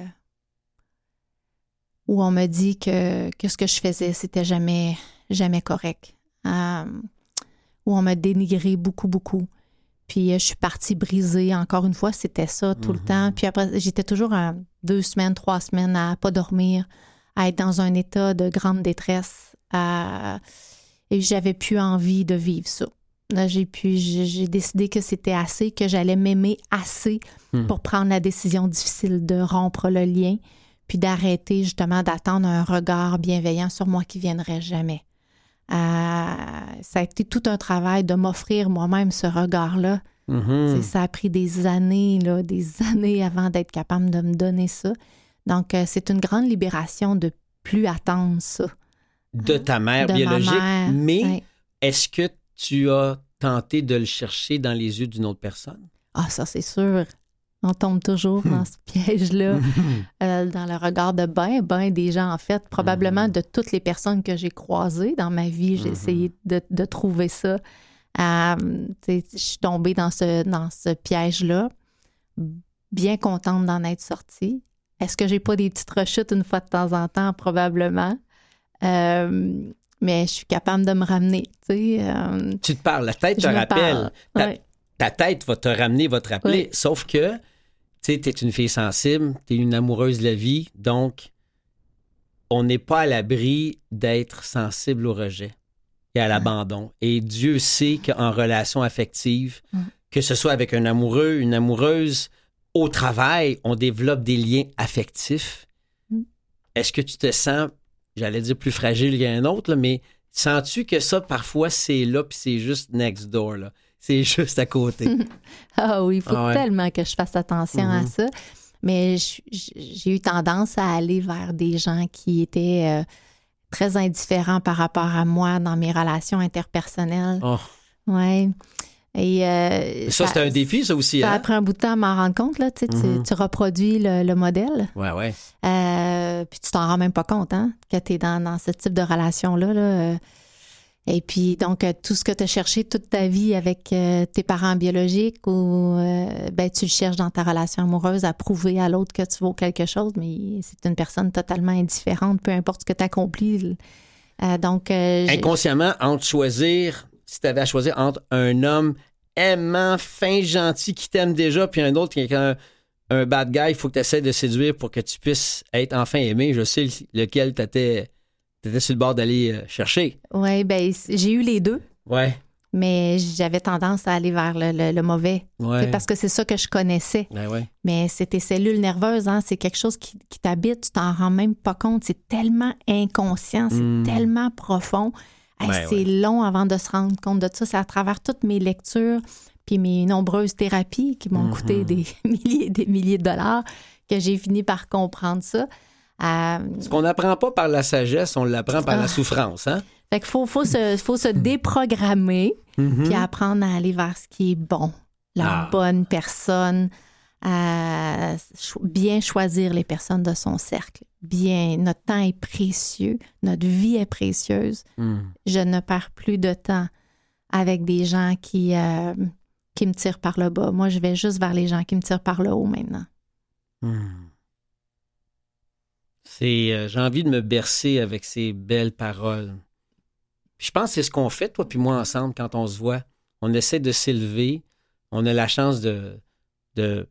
B: où on me dit que, que ce que je faisais, c'était jamais, jamais correct. Euh, où on m'a dénigré beaucoup, beaucoup. Puis euh, je suis partie brisée. Encore une fois, c'était ça tout le
A: Mhm.
B: temps. Puis après, j'étais toujours à deux semaines, trois semaines à pas dormir, à être dans un état de grande détresse. à- Et j'avais plus envie de vivre ça. Là, j'ai pu, j'ai j'ai décidé que c'était assez, que j'allais m'aimer assez
A: Hmm.
B: pour prendre la décision difficile de rompre le lien, puis d'arrêter justement d'attendre un regard bienveillant sur moi qui viendrait jamais. Euh, ça a été tout un travail de m'offrir moi-même ce regard-là.
A: Mhm.
B: Sais, Ça a pris des années, là, des *laughs* années avant d'être capable de me donner ça. Donc, euh, c'est une grande libération de plus attendre ça.
A: De ta mère
B: de ma
A: biologique,
B: mère.
A: mais est-ce que tu as tenté de le chercher dans les yeux d'une autre personne?
B: Ah, ça, c'est sûr. On tombe toujours *laughs* dans ce piège-là, *laughs* euh, dans le regard de ben, ben des gens, en fait. Probablement de toutes les personnes que j'ai croisées dans ma vie, j'ai
A: Mhm.
B: essayé de, de trouver ça. Euh, sais, je suis tombée dans ce, dans ce piège-là, bien contente d'en être sortie. Est-ce que j'ai pas des petites rechutes une fois de temps en temps? Probablement. Euh, mais je suis capable de me ramener, tu sais. euh,
A: Tu te parles, la tête te rappelle. Ta, tête va te ramener, va te rappeler.
B: Oui.
A: Sauf que, tu sais, t'es une fille sensible, t'es une amoureuse de la vie, donc on n'est pas à l'abri d'être sensible au rejet et à l'abandon. Et Dieu sait qu'en relation affective,
B: Mm.
A: que ce soit avec un amoureux, une amoureuse, au travail, on développe des liens affectifs.
B: Mm.
A: Est-ce que tu te sens, j'allais dire plus fragile qu'un autre, là, mais sens-tu que ça, parfois, c'est là, puis c'est juste next door, là? C'est juste à côté. *laughs*
B: Ah oui, il faut
A: Ah ouais.
B: tellement que je fasse attention à
A: Mhm.
B: ça. Mais j'ai eu tendance à aller vers des gens qui étaient euh, très indifférents par rapport à moi dans mes relations interpersonnelles.
A: Oh.
B: Ouais. Et euh,
A: Ça, c'est un défi, ça aussi.
B: Ça
A: Hein?
B: pris un bout de temps à m'en rendre compte. Là, tu,
A: Mhm.
B: tu reproduis le, le modèle,
A: Ouais, ouais.
B: euh, puis tu t'en rends même pas compte hein, que tu es dans, dans ce type de relation-là. là. Et puis, donc, euh, tout ce que tu as cherché toute ta vie avec euh, tes parents biologiques ou euh, ben, tu le cherches dans ta relation amoureuse à prouver à l'autre que tu vaux quelque chose, mais c'est une personne totalement indifférente, peu importe ce que tu accomplis. Donc,
A: Inconsciemment, entre choisir, si tu avais à choisir entre un homme aimant, fin, gentil, qui t'aime déjà, puis un autre qui est un, un bad guy, il faut que tu essaies de séduire pour que tu puisses être enfin aimé. Je sais lequel tu étais, sur le bord d'aller euh, chercher.
B: ouais, ben, j'ai eu les deux,
A: Ouais.
B: mais j'avais tendance à aller vers le, le- le mauvais.
A: Ouais.
B: Parce que c'est ça que je connaissais.
A: Ouais, ouais.
B: Mais c'est tes cellules nerveuses, hein, c'est quelque chose qui, qui t'habite, tu t'en rends même pas compte. C'est tellement inconscient, c'est
A: Mm.
B: tellement profond. Hey,
A: Ouais,
B: c'est long avant de se rendre compte de ça. C'est à travers toutes mes lectures puis mes nombreuses thérapies qui m'ont
A: Mhm.
B: coûté des *laughs* milliers et des milliers de dollars que j'ai fini par comprendre ça.
A: Ce qu'on n'apprend pas par la sagesse, on l'apprend par
B: Ah.
A: la souffrance. Hein?
B: fait qu'il faut, faut, se, faut se déprogrammer
A: Mhm.
B: puis apprendre à aller vers ce qui est bon, la
A: Ah.
B: bonne personne, à cho- bien choisir les personnes de son cercle. Bien, notre temps est précieux, notre vie est précieuse.
A: Mhm.
B: Je ne perds plus de temps avec des gens qui, euh, qui me tirent par le bas. Moi, je vais juste vers les gens qui me tirent par le haut maintenant.
A: Hmm. C'est, euh, j'ai envie de me bercer avec ces belles paroles. Puis je pense que c'est ce qu'on fait, toi puis moi, ensemble, quand on se voit. On essaie de s'élever. On a la chance de, de,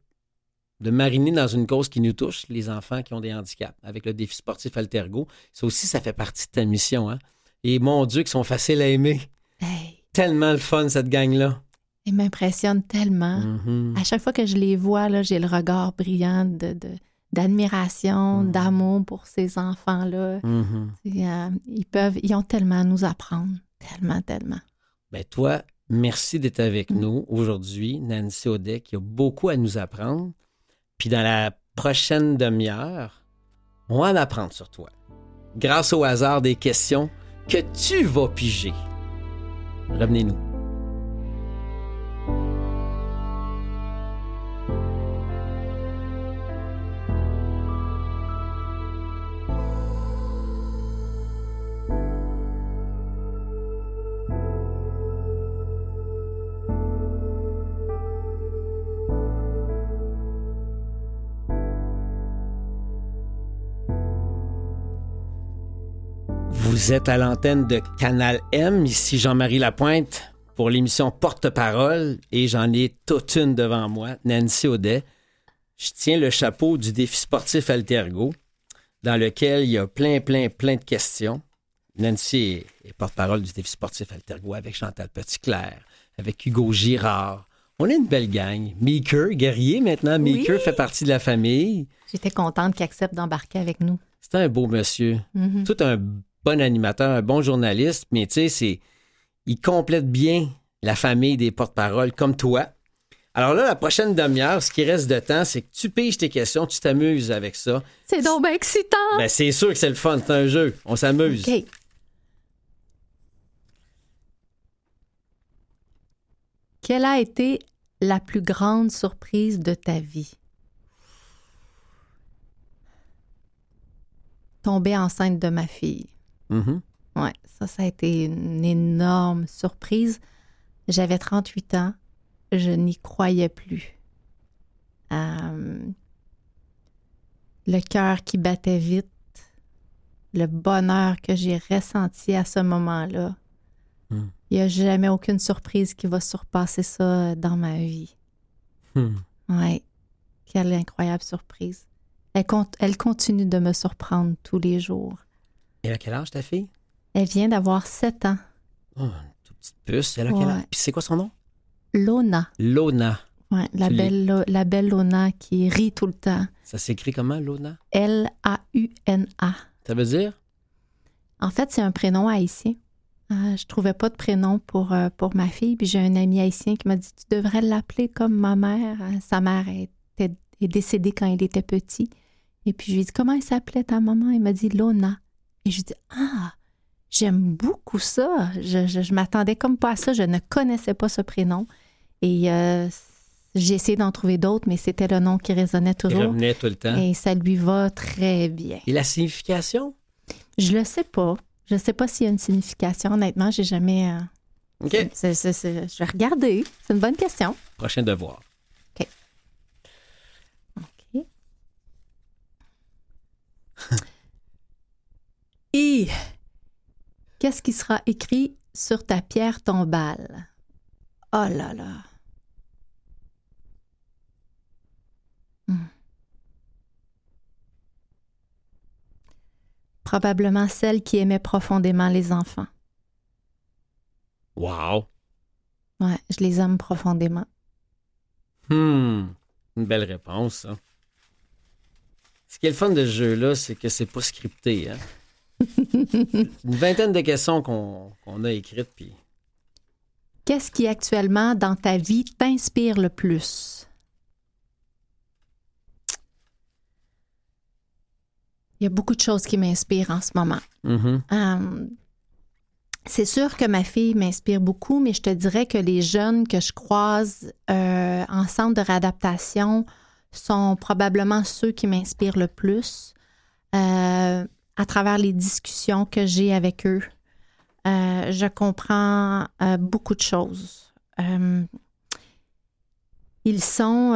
A: de mariner dans une cause qui nous touche, les enfants qui ont des handicaps, avec le défi sportif Altergo. Ça aussi, ça fait partie de ta mission. Hein? Et mon Dieu, qu'ils sont faciles à aimer.
B: Hey,
A: Tellement le fun, cette gang-là.
B: ils m'impressionnent tellement.
A: Mhm.
B: À chaque fois que je les vois, là, j'ai le regard brillant de, de- d'admiration,
A: Mhm.
B: d'amour pour ces enfants-là.
A: Mhm.
B: Et, euh, ils peuvent, ils ont tellement à nous apprendre. Tellement, tellement.
A: Ben toi, merci d'être avec
B: Mm.
A: nous aujourd'hui, Nancy Audet, qui a beaucoup à nous apprendre. Puis dans la prochaine demi-heure, on va en apprendre sur toi. Grâce au hasard des questions que tu vas piger. Revenez-nous. Vous êtes à l'antenne de Canal M, ici Jean-Marie Lapointe pour l'émission Porte-parole et j'en ai toute une devant moi, Nancy Audet. Je tiens le chapeau du défi sportif Altergo dans lequel il y a plein, plein, plein de questions. Nancy est, porte-parole du défi sportif Altergo avec Chantal Petitclerc, avec Hugo Girard. On est une belle gang. Meeker, guerrier maintenant.
B: Oui.
A: Meeker fait partie de la famille.
B: J'étais contente qu'ils acceptent d'embarquer avec nous.
A: C'est un beau monsieur.
B: Mhm.
A: tout un bon animateur, un bon journaliste, mais tu sais, c'est. Il complète bien la famille des porte-paroles comme toi. Alors là, la prochaine demi-heure, ce qui reste de temps, c'est que tu piges tes questions, tu t'amuses avec ça.
B: C'est donc bien excitant!
A: Ben, c'est sûr que c'est le fun, c'est un jeu. On s'amuse.
B: OK. Quelle a été la plus grande surprise de ta vie? Tomber enceinte de ma fille. Ouais, ça, ça a été une énorme surprise. J'avais 38 ans. Je n'y croyais plus. Euh, le cœur qui battait vite, le bonheur que j'ai ressenti à ce moment-là.
A: Hmm.
B: Il n'y a jamais aucune surprise qui va surpasser ça dans ma vie. Ouais, quelle incroyable surprise. Elle, elle continue de me surprendre tous les jours
A: Et à quel âge ta fille?
B: Elle vient d'avoir 7 ans.
A: Oh, une toute petite puce. Elle a quel âge? Puis c'est quoi son nom?
B: Lona.
A: Lona.
B: Ouais, la, belle, Lo- la belle Lona qui rit tout le temps.
A: Ça s'écrit comment, Lona?
B: L-A-U-N-A.
A: Ça veut dire?
B: En fait, c'est un prénom haïtien. Euh, je trouvais pas de prénom pour, euh, pour ma fille. Puis j'ai un ami haïtien qui m'a dit Tu devrais l'appeler comme ma mère. Euh, Sa mère était, est décédée quand il était petit. Et puis je lui ai dit Comment elle s'appelait ta maman? Il m'a dit Lona. Et je dit Ah, j'aime beaucoup ça. Je, je, je m'attendais comme pas à ça. Je ne connaissais pas ce prénom. Et euh, j'ai essayé d'en trouver d'autres, mais c'était le nom qui résonnait
A: Il
B: toujours.
A: revenait tout le temps.
B: Et ça lui va très bien.
A: Et la signification?
B: Je le sais pas. Je sais pas s'il y a une signification. Honnêtement, j'ai jamais. euh,
A: OK.
B: je vais regarder. C'est une bonne question.
A: Prochain devoir.
B: OK. *laughs* Et qu'est-ce qui sera écrit sur ta pierre tombale? Oh là là. Hmm. Probablement celle qui aimait profondément les enfants.
A: Wow.
B: Ouais, je les aime profondément.
A: Hmm. Une belle réponse, ça. Ce qui est le fun de ce jeu-là, c'est que c'est pas scripté. Hein? Une vingtaine de questions qu'on a écrites, puis
B: Qu'est-ce qui actuellement dans ta vie t'inspire le plus? Il y a beaucoup de choses qui m'inspirent en ce moment.
A: Mhm.
B: Euh, c'est sûr que ma fille m'inspire beaucoup, mais je te dirais que les jeunes que je croise euh, en centre de réadaptation sont probablement ceux qui m'inspirent le plus euh, à travers les discussions que j'ai avec eux. Euh, je comprends euh, beaucoup de choses. Euh, ils sont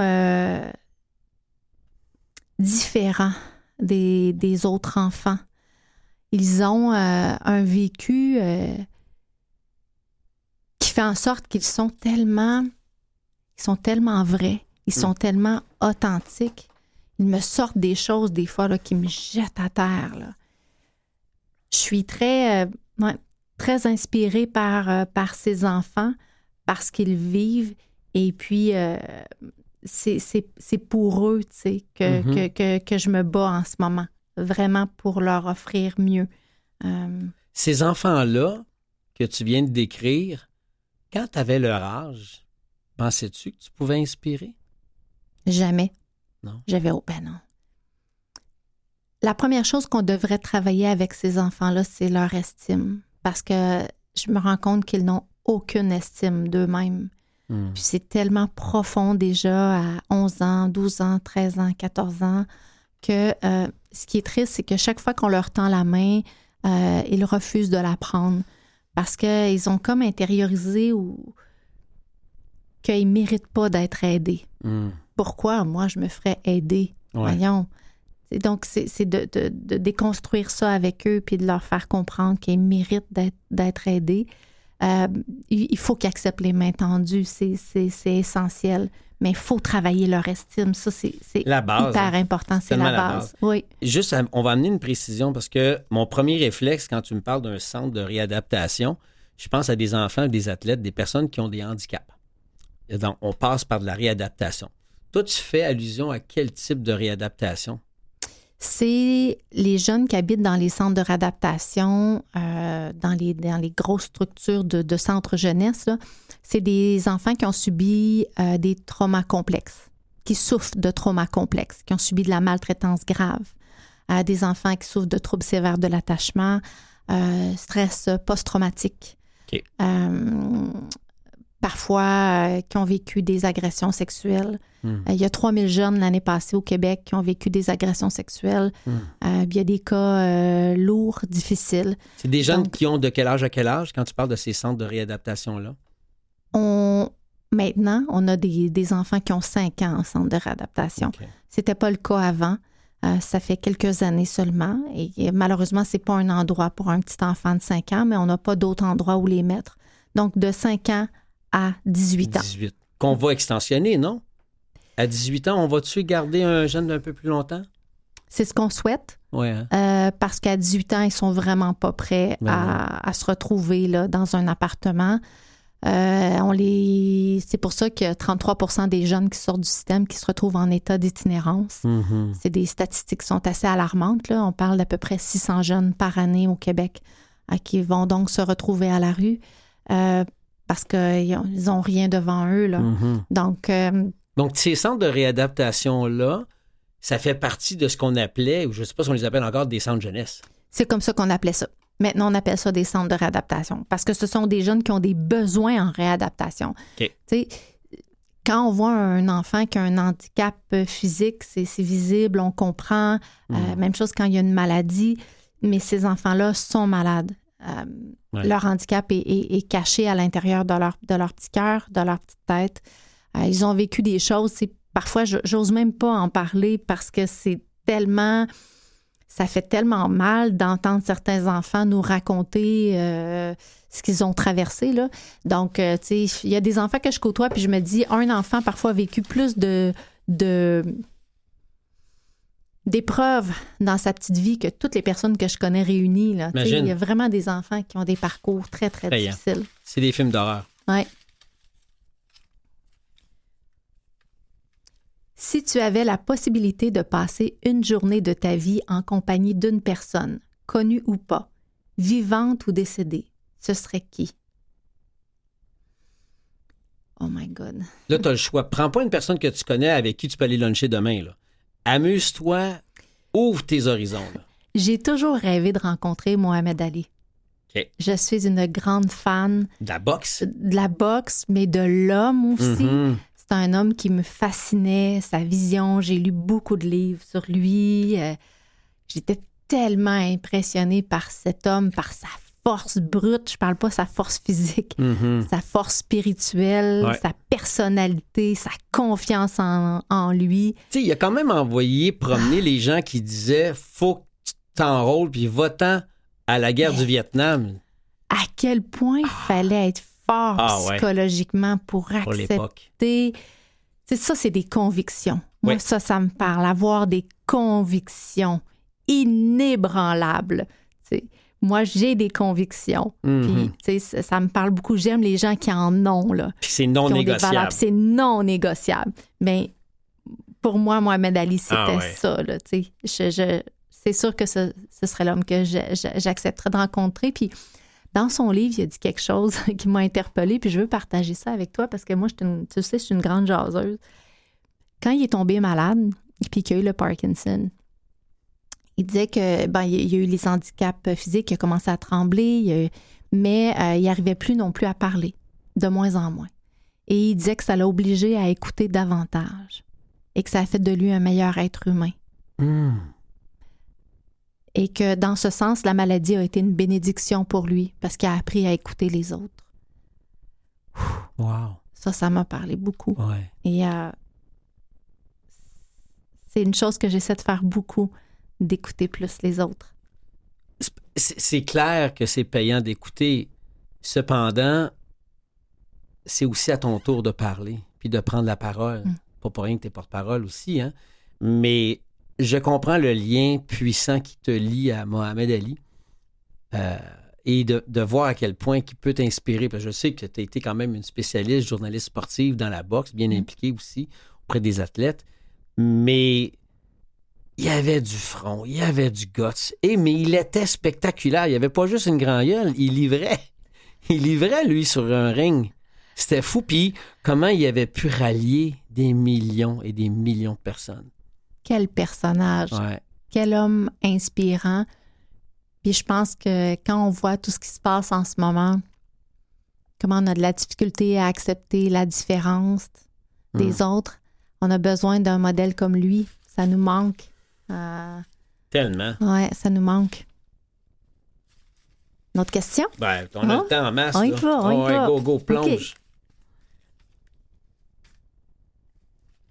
B: différents des, des autres enfants. Ils ont un vécu qui fait en sorte qu'ils sont tellement, ils sont tellement vrais, ils sont tellement authentiques. Ils me sortent des choses des fois là, qui me jettent à terre. là. Je suis très, euh, ouais, très inspirée par, euh, par ces enfants, parce qu'ils vivent. Et puis, euh, c'est pour eux sais, que, que, que, que je me bats en ce moment, vraiment pour leur offrir mieux. Euh,
A: Ces enfants-là que tu viens de décrire, quand tu avais leur âge, pensais-tu que tu pouvais inspirer?
B: jamais.
A: Non?
B: J'avais, oh, ben non. La première chose qu'on devrait travailler avec ces enfants-là, c'est leur estime. Parce que je me rends compte qu'ils n'ont aucune estime d'eux-mêmes.
A: Hmm.
B: Puis c'est tellement profond déjà à 11 ans, 12 ans, 13 ans, 14 ans que euh, ce qui est triste, c'est que chaque fois qu'on leur tend la main, euh, ils refusent de la prendre parce qu'ils ont comme intériorisé ou qu'ils ne méritent pas d'être aidés.
A: Hmm.
B: Pourquoi moi je me ferais aider?
A: Ouais.
B: Voyons. Donc, c'est de, de- de déconstruire ça avec eux puis de leur faire comprendre qu'ils méritent d'être- aidés. Euh, il faut qu'ils acceptent les mains tendues, c'est essentiel. Mais il faut travailler leur estime. Ça, c'est
A: base.
B: hyper
A: hein.
B: important. C'est la
A: la
B: base. Oui.
A: Juste, on va amener une précision parce que mon premier réflexe quand tu me parles d'un centre de réadaptation, je pense à des enfants, des athlètes, des personnes qui ont des handicaps. Et donc, on passe par de la réadaptation. Toi, tu fais allusion à quel type de réadaptation?
B: C'est les jeunes qui habitent dans les centres de réadaptation, euh, dans, les, dans les grosses structures de, de centres jeunesse. C'est des enfants qui ont subi euh, des traumas complexes, qui souffrent de traumas complexes, qui ont subi de la maltraitance grave. Euh, des enfants qui souffrent de troubles sévères de l'attachement, stress post-traumatique. Parfois, euh, qui ont vécu des agressions sexuelles.
A: Hmm.
B: Euh, Il y a 3000 jeunes l'année passée au Québec qui ont vécu des agressions sexuelles.
A: Hmm.
B: Euh, il y a des cas lourds, difficiles.
A: C'est des jeunes
B: Donc-
A: qui ont de quel âge à quel âge quand tu parles de ces centres de réadaptation-là?
B: On, maintenant, on a des, des enfants qui ont 5 ans en centre de réadaptation.
A: OK.
B: C'était pas le cas avant. Euh, ça fait quelques années seulement. Et, et malheureusement, c'est pas un endroit pour un petit enfant de 5 ans, mais on n'a pas d'autre endroit où les mettre. Donc, de 5 ans à 18 ans.
A: 18. Qu'on va extensionner, non? À 18 ans, on va-tu garder un jeune un peu plus longtemps?
B: C'est ce qu'on souhaite.
A: Ouais, hein?
B: Euh, parce qu'à 18 ans, ils sont vraiment pas prêts
A: Ben
B: à, à se retrouver là, dans un appartement. Euh, on les... C'est pour ça que 33% des jeunes qui sortent du système qui se retrouvent en état d'itinérance.
A: Mhm.
B: C'est des statistiques qui sont assez alarmantes. Là. On parle d'à peu près 600 jeunes par année au Québec qui vont donc se retrouver à la rue euh, parce qu'ils n'ont rien devant eux. Là.
A: Mhm.
B: Donc, euh,
A: Donc, ces centres de réadaptation-là, ça fait partie de ce qu'on appelait, ou je ne sais pas si on les appelle encore, des centres jeunesse.
B: c'est comme ça qu'on appelait ça. Maintenant, on appelle ça des centres de réadaptation parce que ce sont des jeunes qui ont des besoins en réadaptation. Quand on voit un enfant qui a un handicap euh, physique, c'est visible, on comprend. Euh, même chose quand il y a une maladie, mais ces enfants-là sont malades. Euh,
A: Ouais.
B: Leur handicap est, est- est caché à l'intérieur de leur, de leur petit cœur, de leur petite tête. Euh, ils ont vécu des choses. c'est- Parfois, j'ose même pas en parler parce que c'est tellement ça fait tellement mal d'entendre certains enfants nous raconter euh, ce qu'ils ont traversé. Là. Donc, tu sais, il y a des enfants que je côtoie, puis je me dis, un enfant parfois a vécu plus de, de d'épreuves dans sa petite vie que toutes les personnes que je connais réunies. Là. Il y a vraiment des enfants qui ont des parcours très, très difficiles.
A: C'est des films d'horreur.
B: Ouais. Si tu avais la possibilité de passer une journée de ta vie en compagnie d'une personne, connue ou pas, vivante ou décédée, ce serait qui? Oh my God.
A: Là, tu as le choix. Prends pas une personne que tu connais avec qui tu peux aller luncher demain. Là. Amuse-toi, ouvre tes horizons. là.
B: J'ai toujours rêvé de rencontrer Mohamed Ali. Je suis une grande fan
A: De la boxe?
B: de la boxe, mais de l'homme aussi.
A: Mhm.
B: C'est un homme qui me fascinait, sa vision. J'ai lu beaucoup de livres sur lui. Euh, J'étais tellement impressionnée par cet homme, par sa force brute. Je parle pas sa force physique,
A: Mhm.
B: sa force spirituelle,
A: Ouais.
B: sa personnalité, sa confiance en, en lui.
A: Tu sais, il a quand même envoyé promener les gens qui disaient faut que tu t'enrôles puis va-t'en à la guerre du Vietnam
B: À quel point il fallait être fort
A: Ah
B: psychologiquement pour
A: pour
B: accepter
A: l'époque.
B: C'est ça, c'est des convictions. Moi, ça, ça me parle. Avoir des convictions inébranlables. Tu sais, moi, j'ai des convictions.
A: Mhm.
B: Puis, sais, ça, ça me parle beaucoup. J'aime les gens qui en ont, là.
A: Puis c'est non négociable.
B: valeurs. Puis C'est non négociable. Mais pour moi, Mohamed Ali, c'était
A: Ah ouais.
B: ça, là. Je, je- c'est sûr que ce, ce serait l'homme que je- j'accepterais de rencontrer. Puis, dans son livre, il a dit quelque chose *laughs* qui m'a interpellée, puis je veux partager ça avec toi parce que moi, je une- tu sais, je suis une grande jaseuse. Quand il est tombé malade, puis qu'il a eu le Parkinson, il disait que ben, il y a eu les handicaps physiques, il a commencé à trembler, il a eu- mais euh, il n'arrivait plus non plus à parler, de moins en moins. Et il disait que ça l'a obligé à écouter davantage et que ça a fait de lui un meilleur être humain.
A: Mhm.
B: Et que dans ce sens, la maladie a été une bénédiction pour lui parce qu'il a appris à écouter les autres.
A: Wow.
B: Ça, ça m'a parlé beaucoup.
A: Ouais.
B: Et euh, c'est une chose que j'essaie de faire beaucoup, d'écouter plus les autres.
A: C'est clair que c'est payant d'écouter. Cependant, c'est aussi à ton tour de parler, puis de prendre la parole.
B: Mm.
A: Pas pour rien que tu es porte-parole aussi, hein. Mais je comprends le lien puissant qui te lie à Mohamed Ali. Euh, et de, de voir à quel point il peut t'inspirer. Parce que je sais que tu as été quand même une spécialiste, journaliste sportive dans la boxe, bien
B: Mm.
A: impliquée aussi auprès des athlètes. Mais il y avait du front, il y avait du guts. Et, mais il était spectaculaire. Il n'y avait pas juste une grande gueule, il livrait. *laughs* Il livrait, lui, sur un ring. C'était fou. Puis comment il avait pu rallier des millions et des millions de personnes.
B: Quel personnage,
A: Ouais.
B: quel homme inspirant. Puis je pense que quand on voit tout ce qui se passe en ce moment, comment on a de la difficulté à accepter la différence des autres, on a besoin d'un modèle comme lui. Ça nous manque. Euh,
A: Tellement.
B: ouais, ça nous manque. Une autre question?
A: Ben, on a
B: Hein?
A: le temps en masse.
B: On y
A: là.
B: va, on y
A: Ouais,
B: va.
A: Go, go, plonge.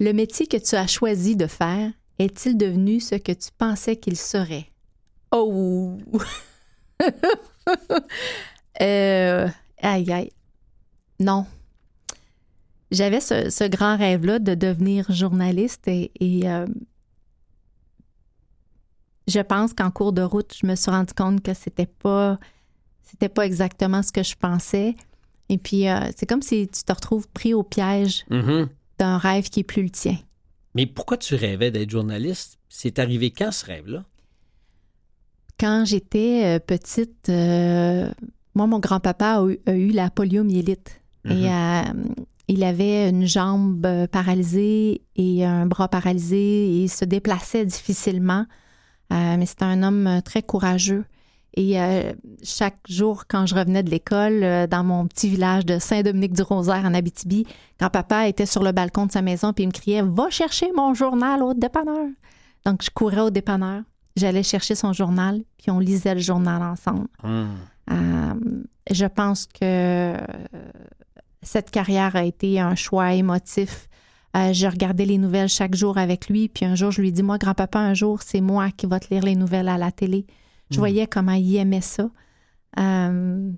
B: Le métier que tu as choisi de faire est-il devenu ce que tu pensais qu'il serait? Oh! *laughs* Euh, aïe, aïe. Non. J'avais ce, ce grand rêve-là de devenir journaliste et, et, euh, je pense qu'en cours de route, je me suis rendu compte que c'était pas c'était pas exactement ce que je pensais. Et puis euh, c'est comme si tu te retrouves pris au piège
A: Mhm.
B: d'un rêve qui est plus le tien.
A: Mais pourquoi tu rêvais d'être journaliste? C'est arrivé quand ce rêve-là?
B: Quand j'étais euh, petite, euh, moi, mon grand-papa a, eu- a eu la poliomyélite. Et euh, il avait une jambe paralysée et un bras paralysé et il se déplaçait difficilement. Euh, mais c'était un homme euh, très courageux. Et euh, chaque jour, quand je revenais de l'école, euh, dans mon petit village de Saint-Dominique-du-Rosaire en Abitibi, quand papa était sur le balcon de sa maison, puis il me criait Va chercher mon journal au dépanneur. Donc, je courais au dépanneur. J'allais chercher son journal, puis on lisait le journal ensemble. Euh, je pense que cette carrière a été un choix émotif. Euh, je regardais les nouvelles chaque jour avec lui, puis un jour, je lui dis Moi, grand-papa, un jour, c'est moi qui va te lire les nouvelles à la télé. Je
A: Mm.
B: voyais comment il aimait ça. Euh,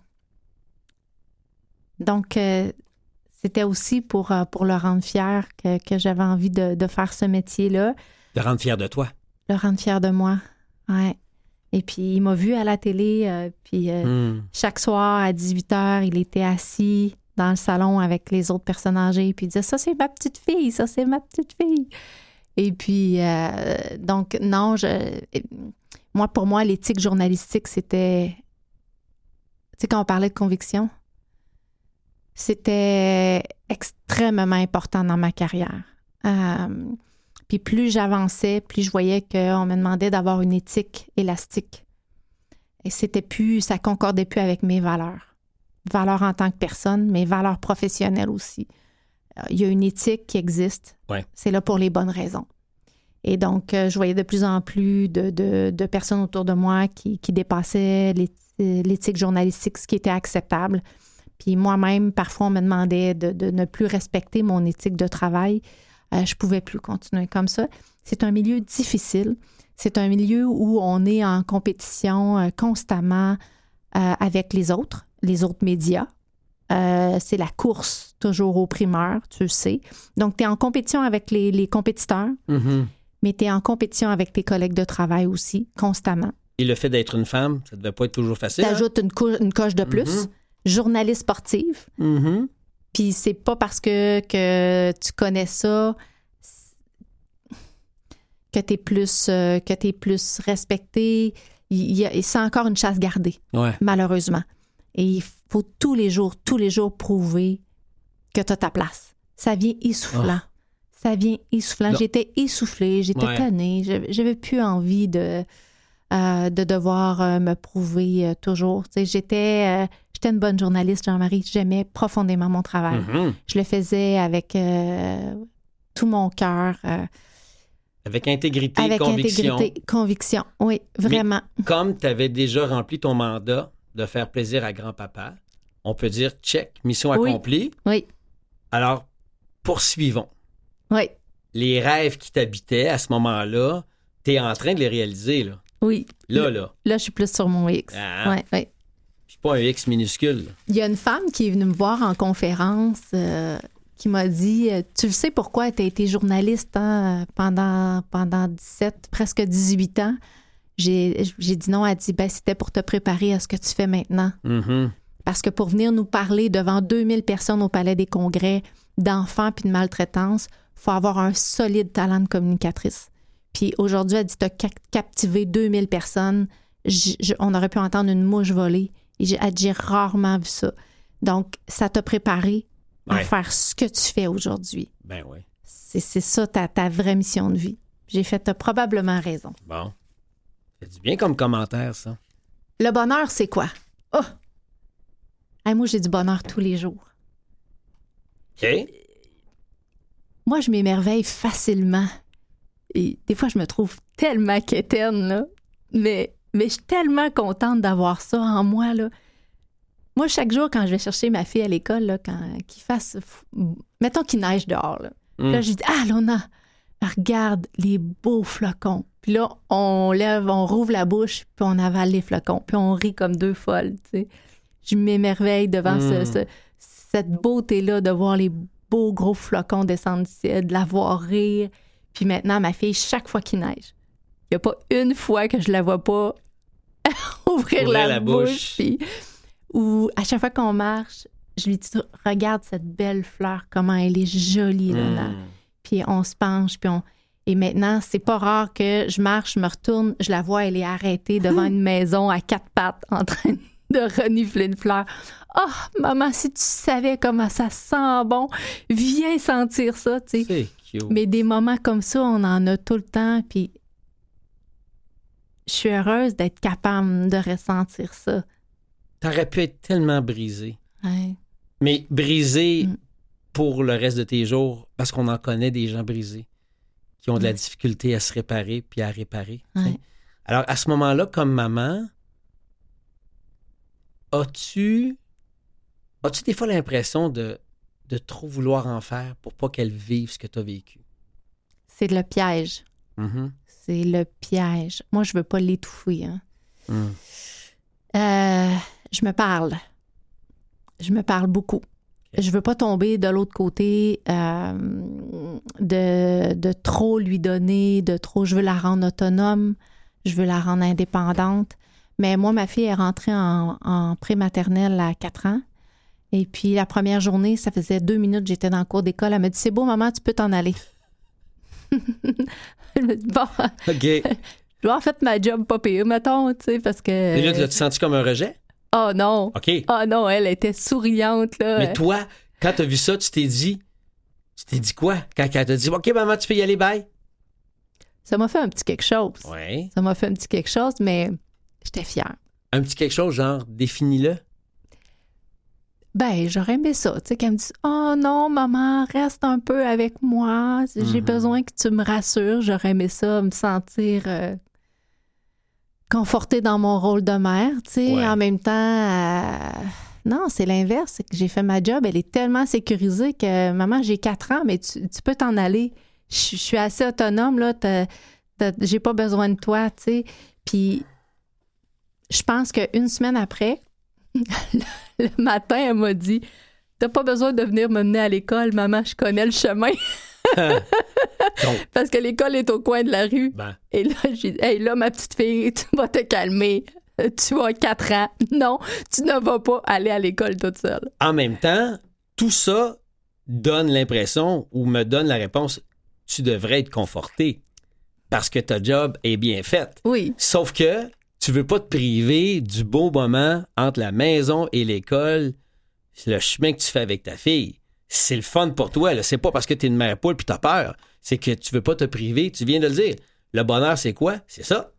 B: donc, euh, c'était aussi pour, pour le rendre fier que, que j'avais envie de, de faire ce métier-là
A: De rendre fier de toi.
B: le rendre fier de moi. Ouais. Et puis, il m'a vu à la télé, puis
A: Hum.
B: chaque soir à 18 h, il était assis dans le salon avec les autres personnes âgées, puis disait Ça, c'est ma petite fille, ça, c'est ma petite fille. Et puis, euh, donc, non, je, moi, pour moi, l'éthique journalistique, c'était. Tu sais, quand on parlait de conviction, c'était extrêmement important dans ma carrière. Euh, puis plus j'avançais, plus je voyais qu'on me demandait d'avoir une éthique élastique. Et c'était plus, ça concordait plus avec mes valeurs. Valeurs en tant que personne, mais valeurs professionnelles aussi. Euh, Il y a une éthique qui existe.
A: Ouais.
B: C'est là pour les bonnes raisons. Et donc, euh, je voyais de plus en plus de, de- de personnes autour de moi qui, qui dépassaient l'éthi- l'éthique journalistique, ce qui était acceptable. Puis moi-même, parfois, on me demandait de, de ne plus respecter mon éthique de travail. Euh, je pouvais plus continuer comme ça. C'est un milieu difficile. C'est un milieu où on est en compétition euh, constamment euh, avec les autres, les autres médias. Euh, c'est la course toujours aux primeurs, tu le sais. Donc, tu es en compétition avec les, les compétiteurs,
A: Mhm.
B: mais tu es en compétition avec tes collègues de travail aussi, constamment.
A: Et le fait d'être une femme, ça devait pas être toujours facile.
B: Tu
A: hein?
B: ajoutes une, coche de plus.
A: Mhm.
B: Journaliste sportive.
A: Mhm.
B: Puis c'est pas parce que, que tu connais ça que tu es plus euh, que t'es plus respecté. Il y a- c'est encore une chasse gardée,
A: Ouais.
B: malheureusement. Et il faut tous les jours, tous les jours prouver que tu as ta place. Ça vient essoufflant. Ça vient essoufflant. J'étais essoufflée, j'étais
A: Ouais.
B: tannée. J'avais plus envie de, euh, de devoir euh, me prouver euh, toujours. J'étais j'étais une bonne journaliste, Jean-Marie. J'aimais profondément mon travail.
A: Mhm.
B: Je le faisais avec tout mon cœur,
A: Avec intégrité,
B: avec
A: conviction.
B: intégrité, conviction. Oui, vraiment.
A: Comme tu avais déjà rempli ton mandat de faire plaisir à grand-papa, on peut dire check, mission
B: Oui.
A: accomplie.
B: Oui,
A: Alors, poursuivons.
B: oui,
A: Les rêves qui t'habitaient à ce moment-là, tu es en train de les réaliser, là.
B: oui.
A: Là, là.
B: Là, je suis plus sur mon X.
A: Ah.
B: Ouais, ouais.
A: Puis pas un X minuscule. là.
B: Il y a une femme qui est venue me voir en conférence euh, qui m'a dit euh, Tu sais pourquoi tu as été journaliste hein, pendant, pendant 17, presque 18 ans? J'ai dit non. Elle dit ben, C'était pour te préparer à ce que tu fais maintenant.
A: Mhm.
B: Parce que pour venir nous parler devant 2000 personnes au Palais des Congrès d'enfants puis de maltraitance, faut avoir un solide talent de communicatrice. Puis aujourd'hui, elle dit, t'as ca- captivé 2000 personnes. On aurait pu entendre une mouche voler. Et j'ai, elle dit, j'ai rarement vu ça. Donc, ça t'a préparé à
A: Ouais.
B: faire ce que tu fais aujourd'hui.
A: Ben oui.
B: C'est, c'est ça ta, ta vraie mission de vie. J'ai fait, t'as probablement raison.
A: Bon. C'est du bien comme commentaire, ça.
B: Le bonheur, c'est quoi? Oh! Hey, moi, j'ai du bonheur tous les jours.
A: OK?
B: moi, je m'émerveille facilement. Et des fois, je me trouve tellement quétaine, là. Mais, mais je suis tellement contente d'avoir ça en moi, là. Moi, chaque jour, quand je vais chercher ma fille à l'école, là, quand qu'il fasse... Mettons qu'il neige dehors, là. Là,
A: Mm.
B: je dis, ah, Lona, regarde les beaux flocons. Puis là, on lève, on rouvre la bouche, puis on avale les flocons, puis on rit comme deux folles, tu sais. Je m'émerveille devant ce-
A: Mm.
B: ce- cette beauté-là de voir les beaux gros flocons descendre du ciel, de la voir rire. Puis maintenant, ma fille, chaque fois qu'il neige, Il n'y a pas une fois que je la vois pas *laughs* ouvrir,
A: Ouvrir
B: la,
A: la
B: bouche. ou à chaque fois qu'on marche, je lui dis Regarde cette belle fleur, comment elle est jolie, Luna.
A: Hmm.
B: Puis on se penche, puis on. Et maintenant, c'est pas rare que je marche, je me retourne, je la vois, elle est arrêtée devant une maison à quatre pattes en train de renifler une fleur. Oh, maman, si tu savais comment ça sent bon, viens sentir ça, tu sais. Mais des moments comme ça, on en a tout le temps, puis je suis heureuse d'être capable de ressentir ça.
A: T'aurais pu être tellement brisé.
B: Ouais.
A: Mais brisé
B: Mm.
A: pour le reste de tes jours, parce qu'on en connaît des gens brisés qui ont de la
B: Ouais.
A: difficulté à se réparer puis à réparer.
B: Ouais.
A: Alors, à ce moment-là, comme maman, as-tu as-tu des fois l'impression de, de trop vouloir en faire pour pas qu'elle vive ce que tu as vécu?
B: C'est le piège.
A: Mhm.
B: C'est le piège. Moi, je veux pas l'étouffer. Hein.
A: Mm.
B: Euh, je me parle. Je me parle beaucoup. Je veux pas tomber de l'autre côté euh, de, de trop lui donner, de trop. Je veux la rendre autonome, je veux la rendre indépendante. Mais moi, ma fille est rentrée en, en prématernelle à 4 ans. Et puis, la première journée, ça faisait deux minutes, j'étais dans le cours d'école. Elle m'a dit C'est beau, maman, tu peux t'en aller. je me dis Bon,
A: OK. Et *laughs*
B: je dois en fait ma job pas pire, mettons, tu sais, parce que.
A: là, tu l'as-tu senti comme un rejet?
B: Oh non!
A: OK.
B: Oh non, elle était souriante, là.
A: Mais toi, quand tu as vu ça, tu t'es dit. Tu t'es dit quoi? Quand elle t'a dit OK, maman, tu peux y aller, bye?
B: Ça m'a fait un petit quelque chose.
A: Ouais.
B: Ça m'a fait un petit quelque chose, mais j'étais fière.
A: Un petit quelque chose, genre, définis-le?
B: Ben, j'aurais aimé ça, tu sais, qu'elle me dise Oh non, maman, reste un peu avec moi. J'ai
A: Mhm.
B: besoin que tu me rassures. J'aurais aimé ça, me sentir euh, confortée dans mon rôle de mère, tu sais.
A: Ouais.
B: En même temps, euh, non, c'est l'inverse. C'est que j'ai fait ma job. Elle est tellement sécurisée que, maman, j'ai quatre ans, mais tu, tu peux t'en aller. Je je suis assez autonome, là. J'ai pas besoin de toi, tu sais. Puis, je pense qu'une semaine après, *laughs* le matin, elle m'a dit T'as pas besoin de venir me mener à l'école, maman, je connais le chemin. *laughs* *laughs*
A: Donc, *laughs*
B: Parce que l'école est au coin de la rue.
A: ben,
B: Et là, j'ai dit Hey, là, ma petite fille, *laughs* tu vas te calmer. Tu as 4 ans. Non, tu ne vas pas aller à l'école toute seule.
A: en même temps, tout ça donne l'impression ou me donne la réponse tu devrais être conforté parce que ta job est bien faite.
B: Oui.
A: Sauf que tu veux pas te priver du beau moment entre la maison et l'école, c'est le chemin que tu fais avec ta fille. C'est le fun pour toi. C'est pas parce que tu es une mère poule puis t'as peur. C'est que tu veux pas te priver. Tu viens de le dire. Le bonheur, c'est quoi? C'est ça.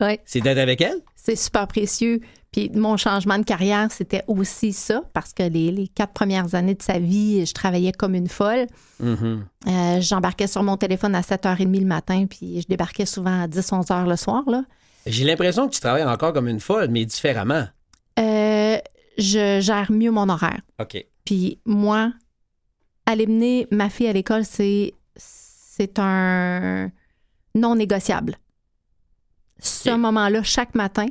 B: Ouais.
A: C'est d'être avec elle.
B: C'est super précieux. Puis mon changement de carrière, c'était aussi ça, parce que les, les quatre premières années de sa vie, je travaillais comme une folle.
A: Mhm.
B: Euh, J'embarquais sur mon téléphone à 7h30 le matin, puis je débarquais souvent à 10-11 h le soir. Là.
A: J'ai l'impression que tu travailles encore comme une folle, mais différemment.
B: Euh, je gère mieux mon horaire.
A: OK.
B: Puis moi, aller mener ma fille à l'école, c'est c'est un non négociable. Ce moment-là, chaque matin,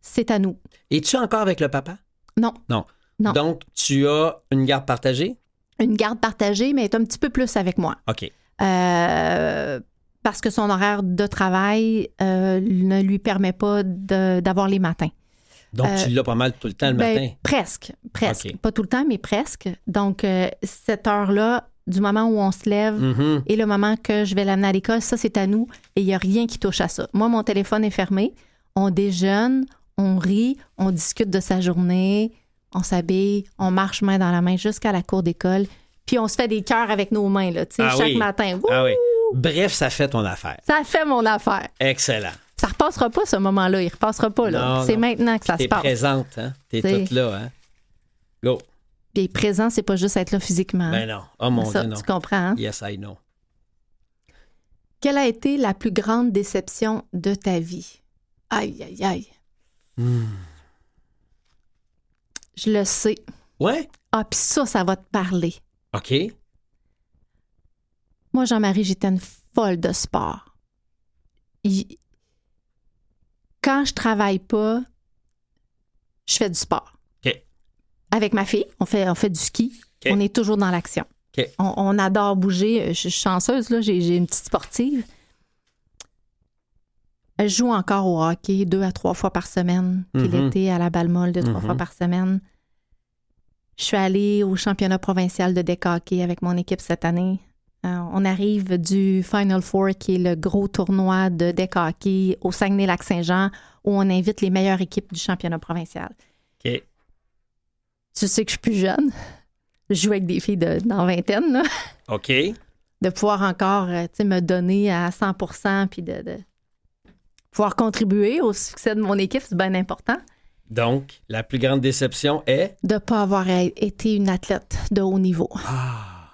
B: c'est à nous.
A: Es-tu encore avec le papa?
B: Non.
A: Non.
B: Non.
A: Donc, tu as une garde partagée?
B: Une garde partagée, mais elle est un petit peu plus avec moi.
A: OK.
B: Euh, parce que son horaire de travail euh, ne lui permet pas d'avoir les matins.
A: Donc,
B: Euh,
A: tu l'as pas mal tout le temps le
B: Ben,
A: matin?
B: Presque, presque. Pas tout le temps, mais presque. Donc, cette heure-là, du moment où on se lève
A: Mhm.
B: et le moment que je vais l'amener à l'école, ça, c'est à nous et il n'y a rien qui touche à ça. Moi, mon téléphone est fermé. On déjeune, on rit, on discute de sa journée, on s'habille, on marche main dans la main jusqu'à la cour d'école. Puis on se fait des cœurs avec nos mains, là, tu sais,
A: Ah
B: chaque
A: oui.
B: matin. Wouh!
A: Ah oui. Bref, ça fait ton affaire.
B: Ça fait mon affaire.
A: Excellent.
B: Ça repassera pas, ce moment-là. Il repassera pas, là. C'est maintenant que ça
A: T'es
B: se passe.
A: présente, hein? T'es toute là, hein? Go.
B: Puis présent, c'est pas juste être là physiquement.
A: Ben non. Oh mon
B: ça,
A: Dieu, non.
B: tu comprends, hein?
A: Yes, I know.
B: Quelle a été la plus grande déception de ta vie? Aïe, aïe, aïe.
A: Hmm.
B: Je le sais.
A: Ouais?
B: Ah, puis ça, ça va te parler.
A: OK.
B: Moi, Jean-Marie, j'étais une folle de sport. Il- Quand je travaille pas, je fais du sport. Avec ma fille, on fait, on fait du ski. On est toujours dans l'action. On, on adore bouger. Je suis chanceuse, là, j'ai j'ai une petite sportive. Je joue encore au hockey deux à trois fois par semaine. Puis
A: Mhm.
B: l'été, à la balle molle, deux, trois
A: Mhm.
B: fois par semaine. Je suis allée au championnat provincial de deck hockey avec mon équipe cette année. Euh, on arrive du Final Four, qui est le gros tournoi de deck hockey au Saguenay-Lac-Saint-Jean, où on invite les meilleures équipes du championnat provincial. Tu sais que je suis plus jeune. Je joue avec des filles de, dans vingtaine, là.
A: OK.
B: de pouvoir encore euh, me donner à 100 puis de, de pouvoir contribuer au succès de mon équipe, c'est bien important.
A: Donc, la plus grande déception est?
B: De ne pas avoir été une athlète de haut niveau.
A: Ah.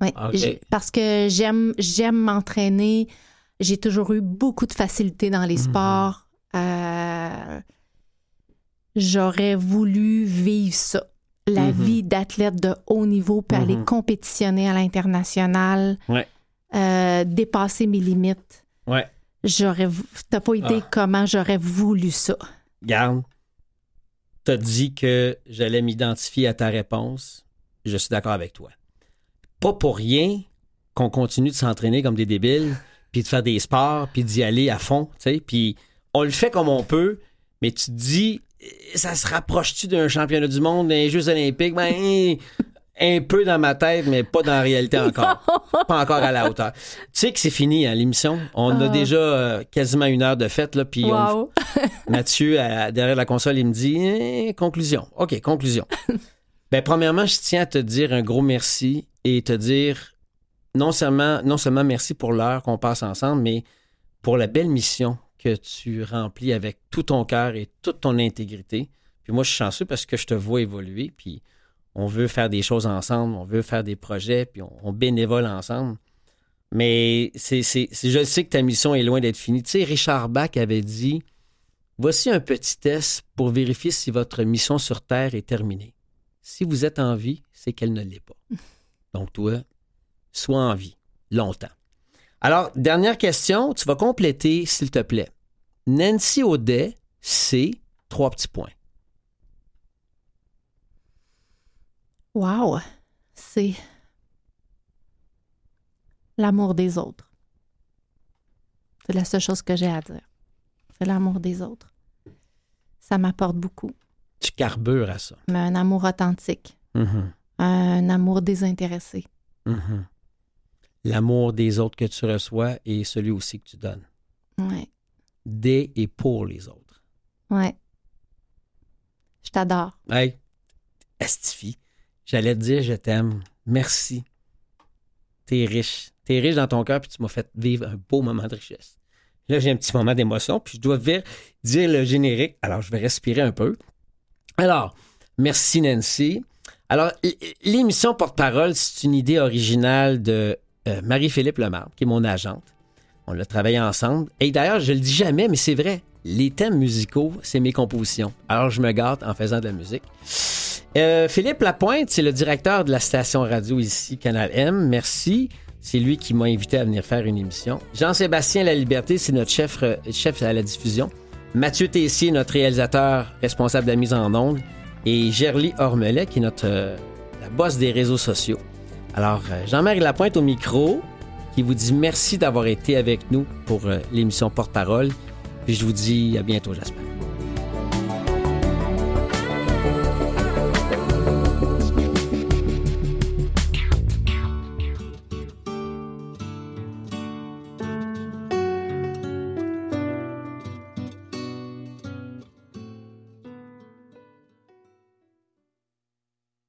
B: Ouais.
A: Ok.
B: J'ai- Parce que j'aime j'aime m'entraîner. J'ai toujours eu beaucoup de facilité dans les
A: Mhm.
B: sports. Euh, J'aurais voulu vivre ça. La
A: Mhm.
B: vie d'athlète de haut niveau, puis aller
A: Mhm.
B: compétitionner à l'international,
A: Ouais.
B: euh, dépasser mes limites.
A: Ouais.
B: J'aurais. T'as pas idée
A: Ah.
B: comment j'aurais voulu ça.
A: Garde. T'as dit que j'allais m'identifier à ta réponse. Je suis d'accord avec toi. Pas pour rien qu'on continue de s'entraîner comme des débiles, puis de faire des sports, puis d'y aller à fond, tu sais. Puis on le fait comme on peut, mais tu te dis, ça se rapproche-tu d'un championnat du monde, d'un Jeux olympiques? Ben, un peu dans ma tête, mais pas dans la réalité *laughs* encore. pas encore à la hauteur. Tu sais que c'est fini, hein, l'émission? On a
B: Ah.
A: déjà euh, quasiment une heure de fête, là, puis on,
B: Wow. *laughs*
A: Mathieu, à- derrière la console, il me dit Eh, conclusion. OK, conclusion. *laughs* ben, premièrement, je tiens à te dire un gros merci et te dire non seulement, non seulement merci pour l'heure qu'on passe ensemble, mais pour la belle mission que tu remplis avec tout ton cœur et toute ton intégrité. Puis moi, je suis chanceux parce que je te vois évoluer, puis on veut faire des choses ensemble, on veut faire des projets, puis on, on bénévole ensemble. Mais c'est- je sais que ta mission est loin d'être finie. Tu sais, Richard Bach avait dit Voici un petit test pour vérifier si votre mission sur Terre est terminée. Si vous êtes en vie, c'est qu'elle ne l'est pas. *laughs* Donc, toi, sois en vie, longtemps. Alors, dernière question, tu vas compléter, s'il te plaît. Nancy Audet, c'est trois petits points.
B: Wow. C'est l'amour des autres. C'est la seule chose que j'ai à dire. C'est l'amour des autres. Ça m'apporte beaucoup.
A: Tu carbures à ça.
B: Mais un amour authentique,
A: Mhm,
B: un amour désintéressé.
A: mhm. L'amour des autres que tu reçois et celui aussi que tu donnes.
B: Ouais.
A: Des et pour les autres.
B: Ouais. Je t'adore.
A: Hey, Astifi, j'allais te dire je t'aime. Merci. T'es riche. T'es riche dans ton cœur, puis tu m'as fait vivre un beau moment de richesse. Là, j'ai un petit moment d'émotion, puis je dois dire le générique. Alors, je vais respirer un peu. Alors, merci Nancy. Alors, l'émission Porte-Parole, c'est une idée originale de euh, Marie-Philippe Lemarbre, qui est mon agente. On l'a travaillé ensemble. Et d'ailleurs, je le dis jamais, mais c'est vrai. Les thèmes musicaux, c'est mes compositions. Alors, je me gâte en faisant de la musique. Euh, Philippe Lapointe, c'est le directeur de la station radio ici, Canal M. Merci. C'est lui qui m'a invité à venir faire une émission. Jean-Sébastien La Liberté, c'est notre chef, euh, chef à la diffusion. Mathieu Tessier, notre réalisateur responsable de la mise en onde. Et Gerly Ormelet, qui est notre, la boss des réseaux sociaux. Alors, euh, Jean-Marie Lapointe au micro, qui vous dit merci d'avoir été avec nous pour euh, l'émission Porte-Parole. Puis je vous dis à bientôt, j'espère.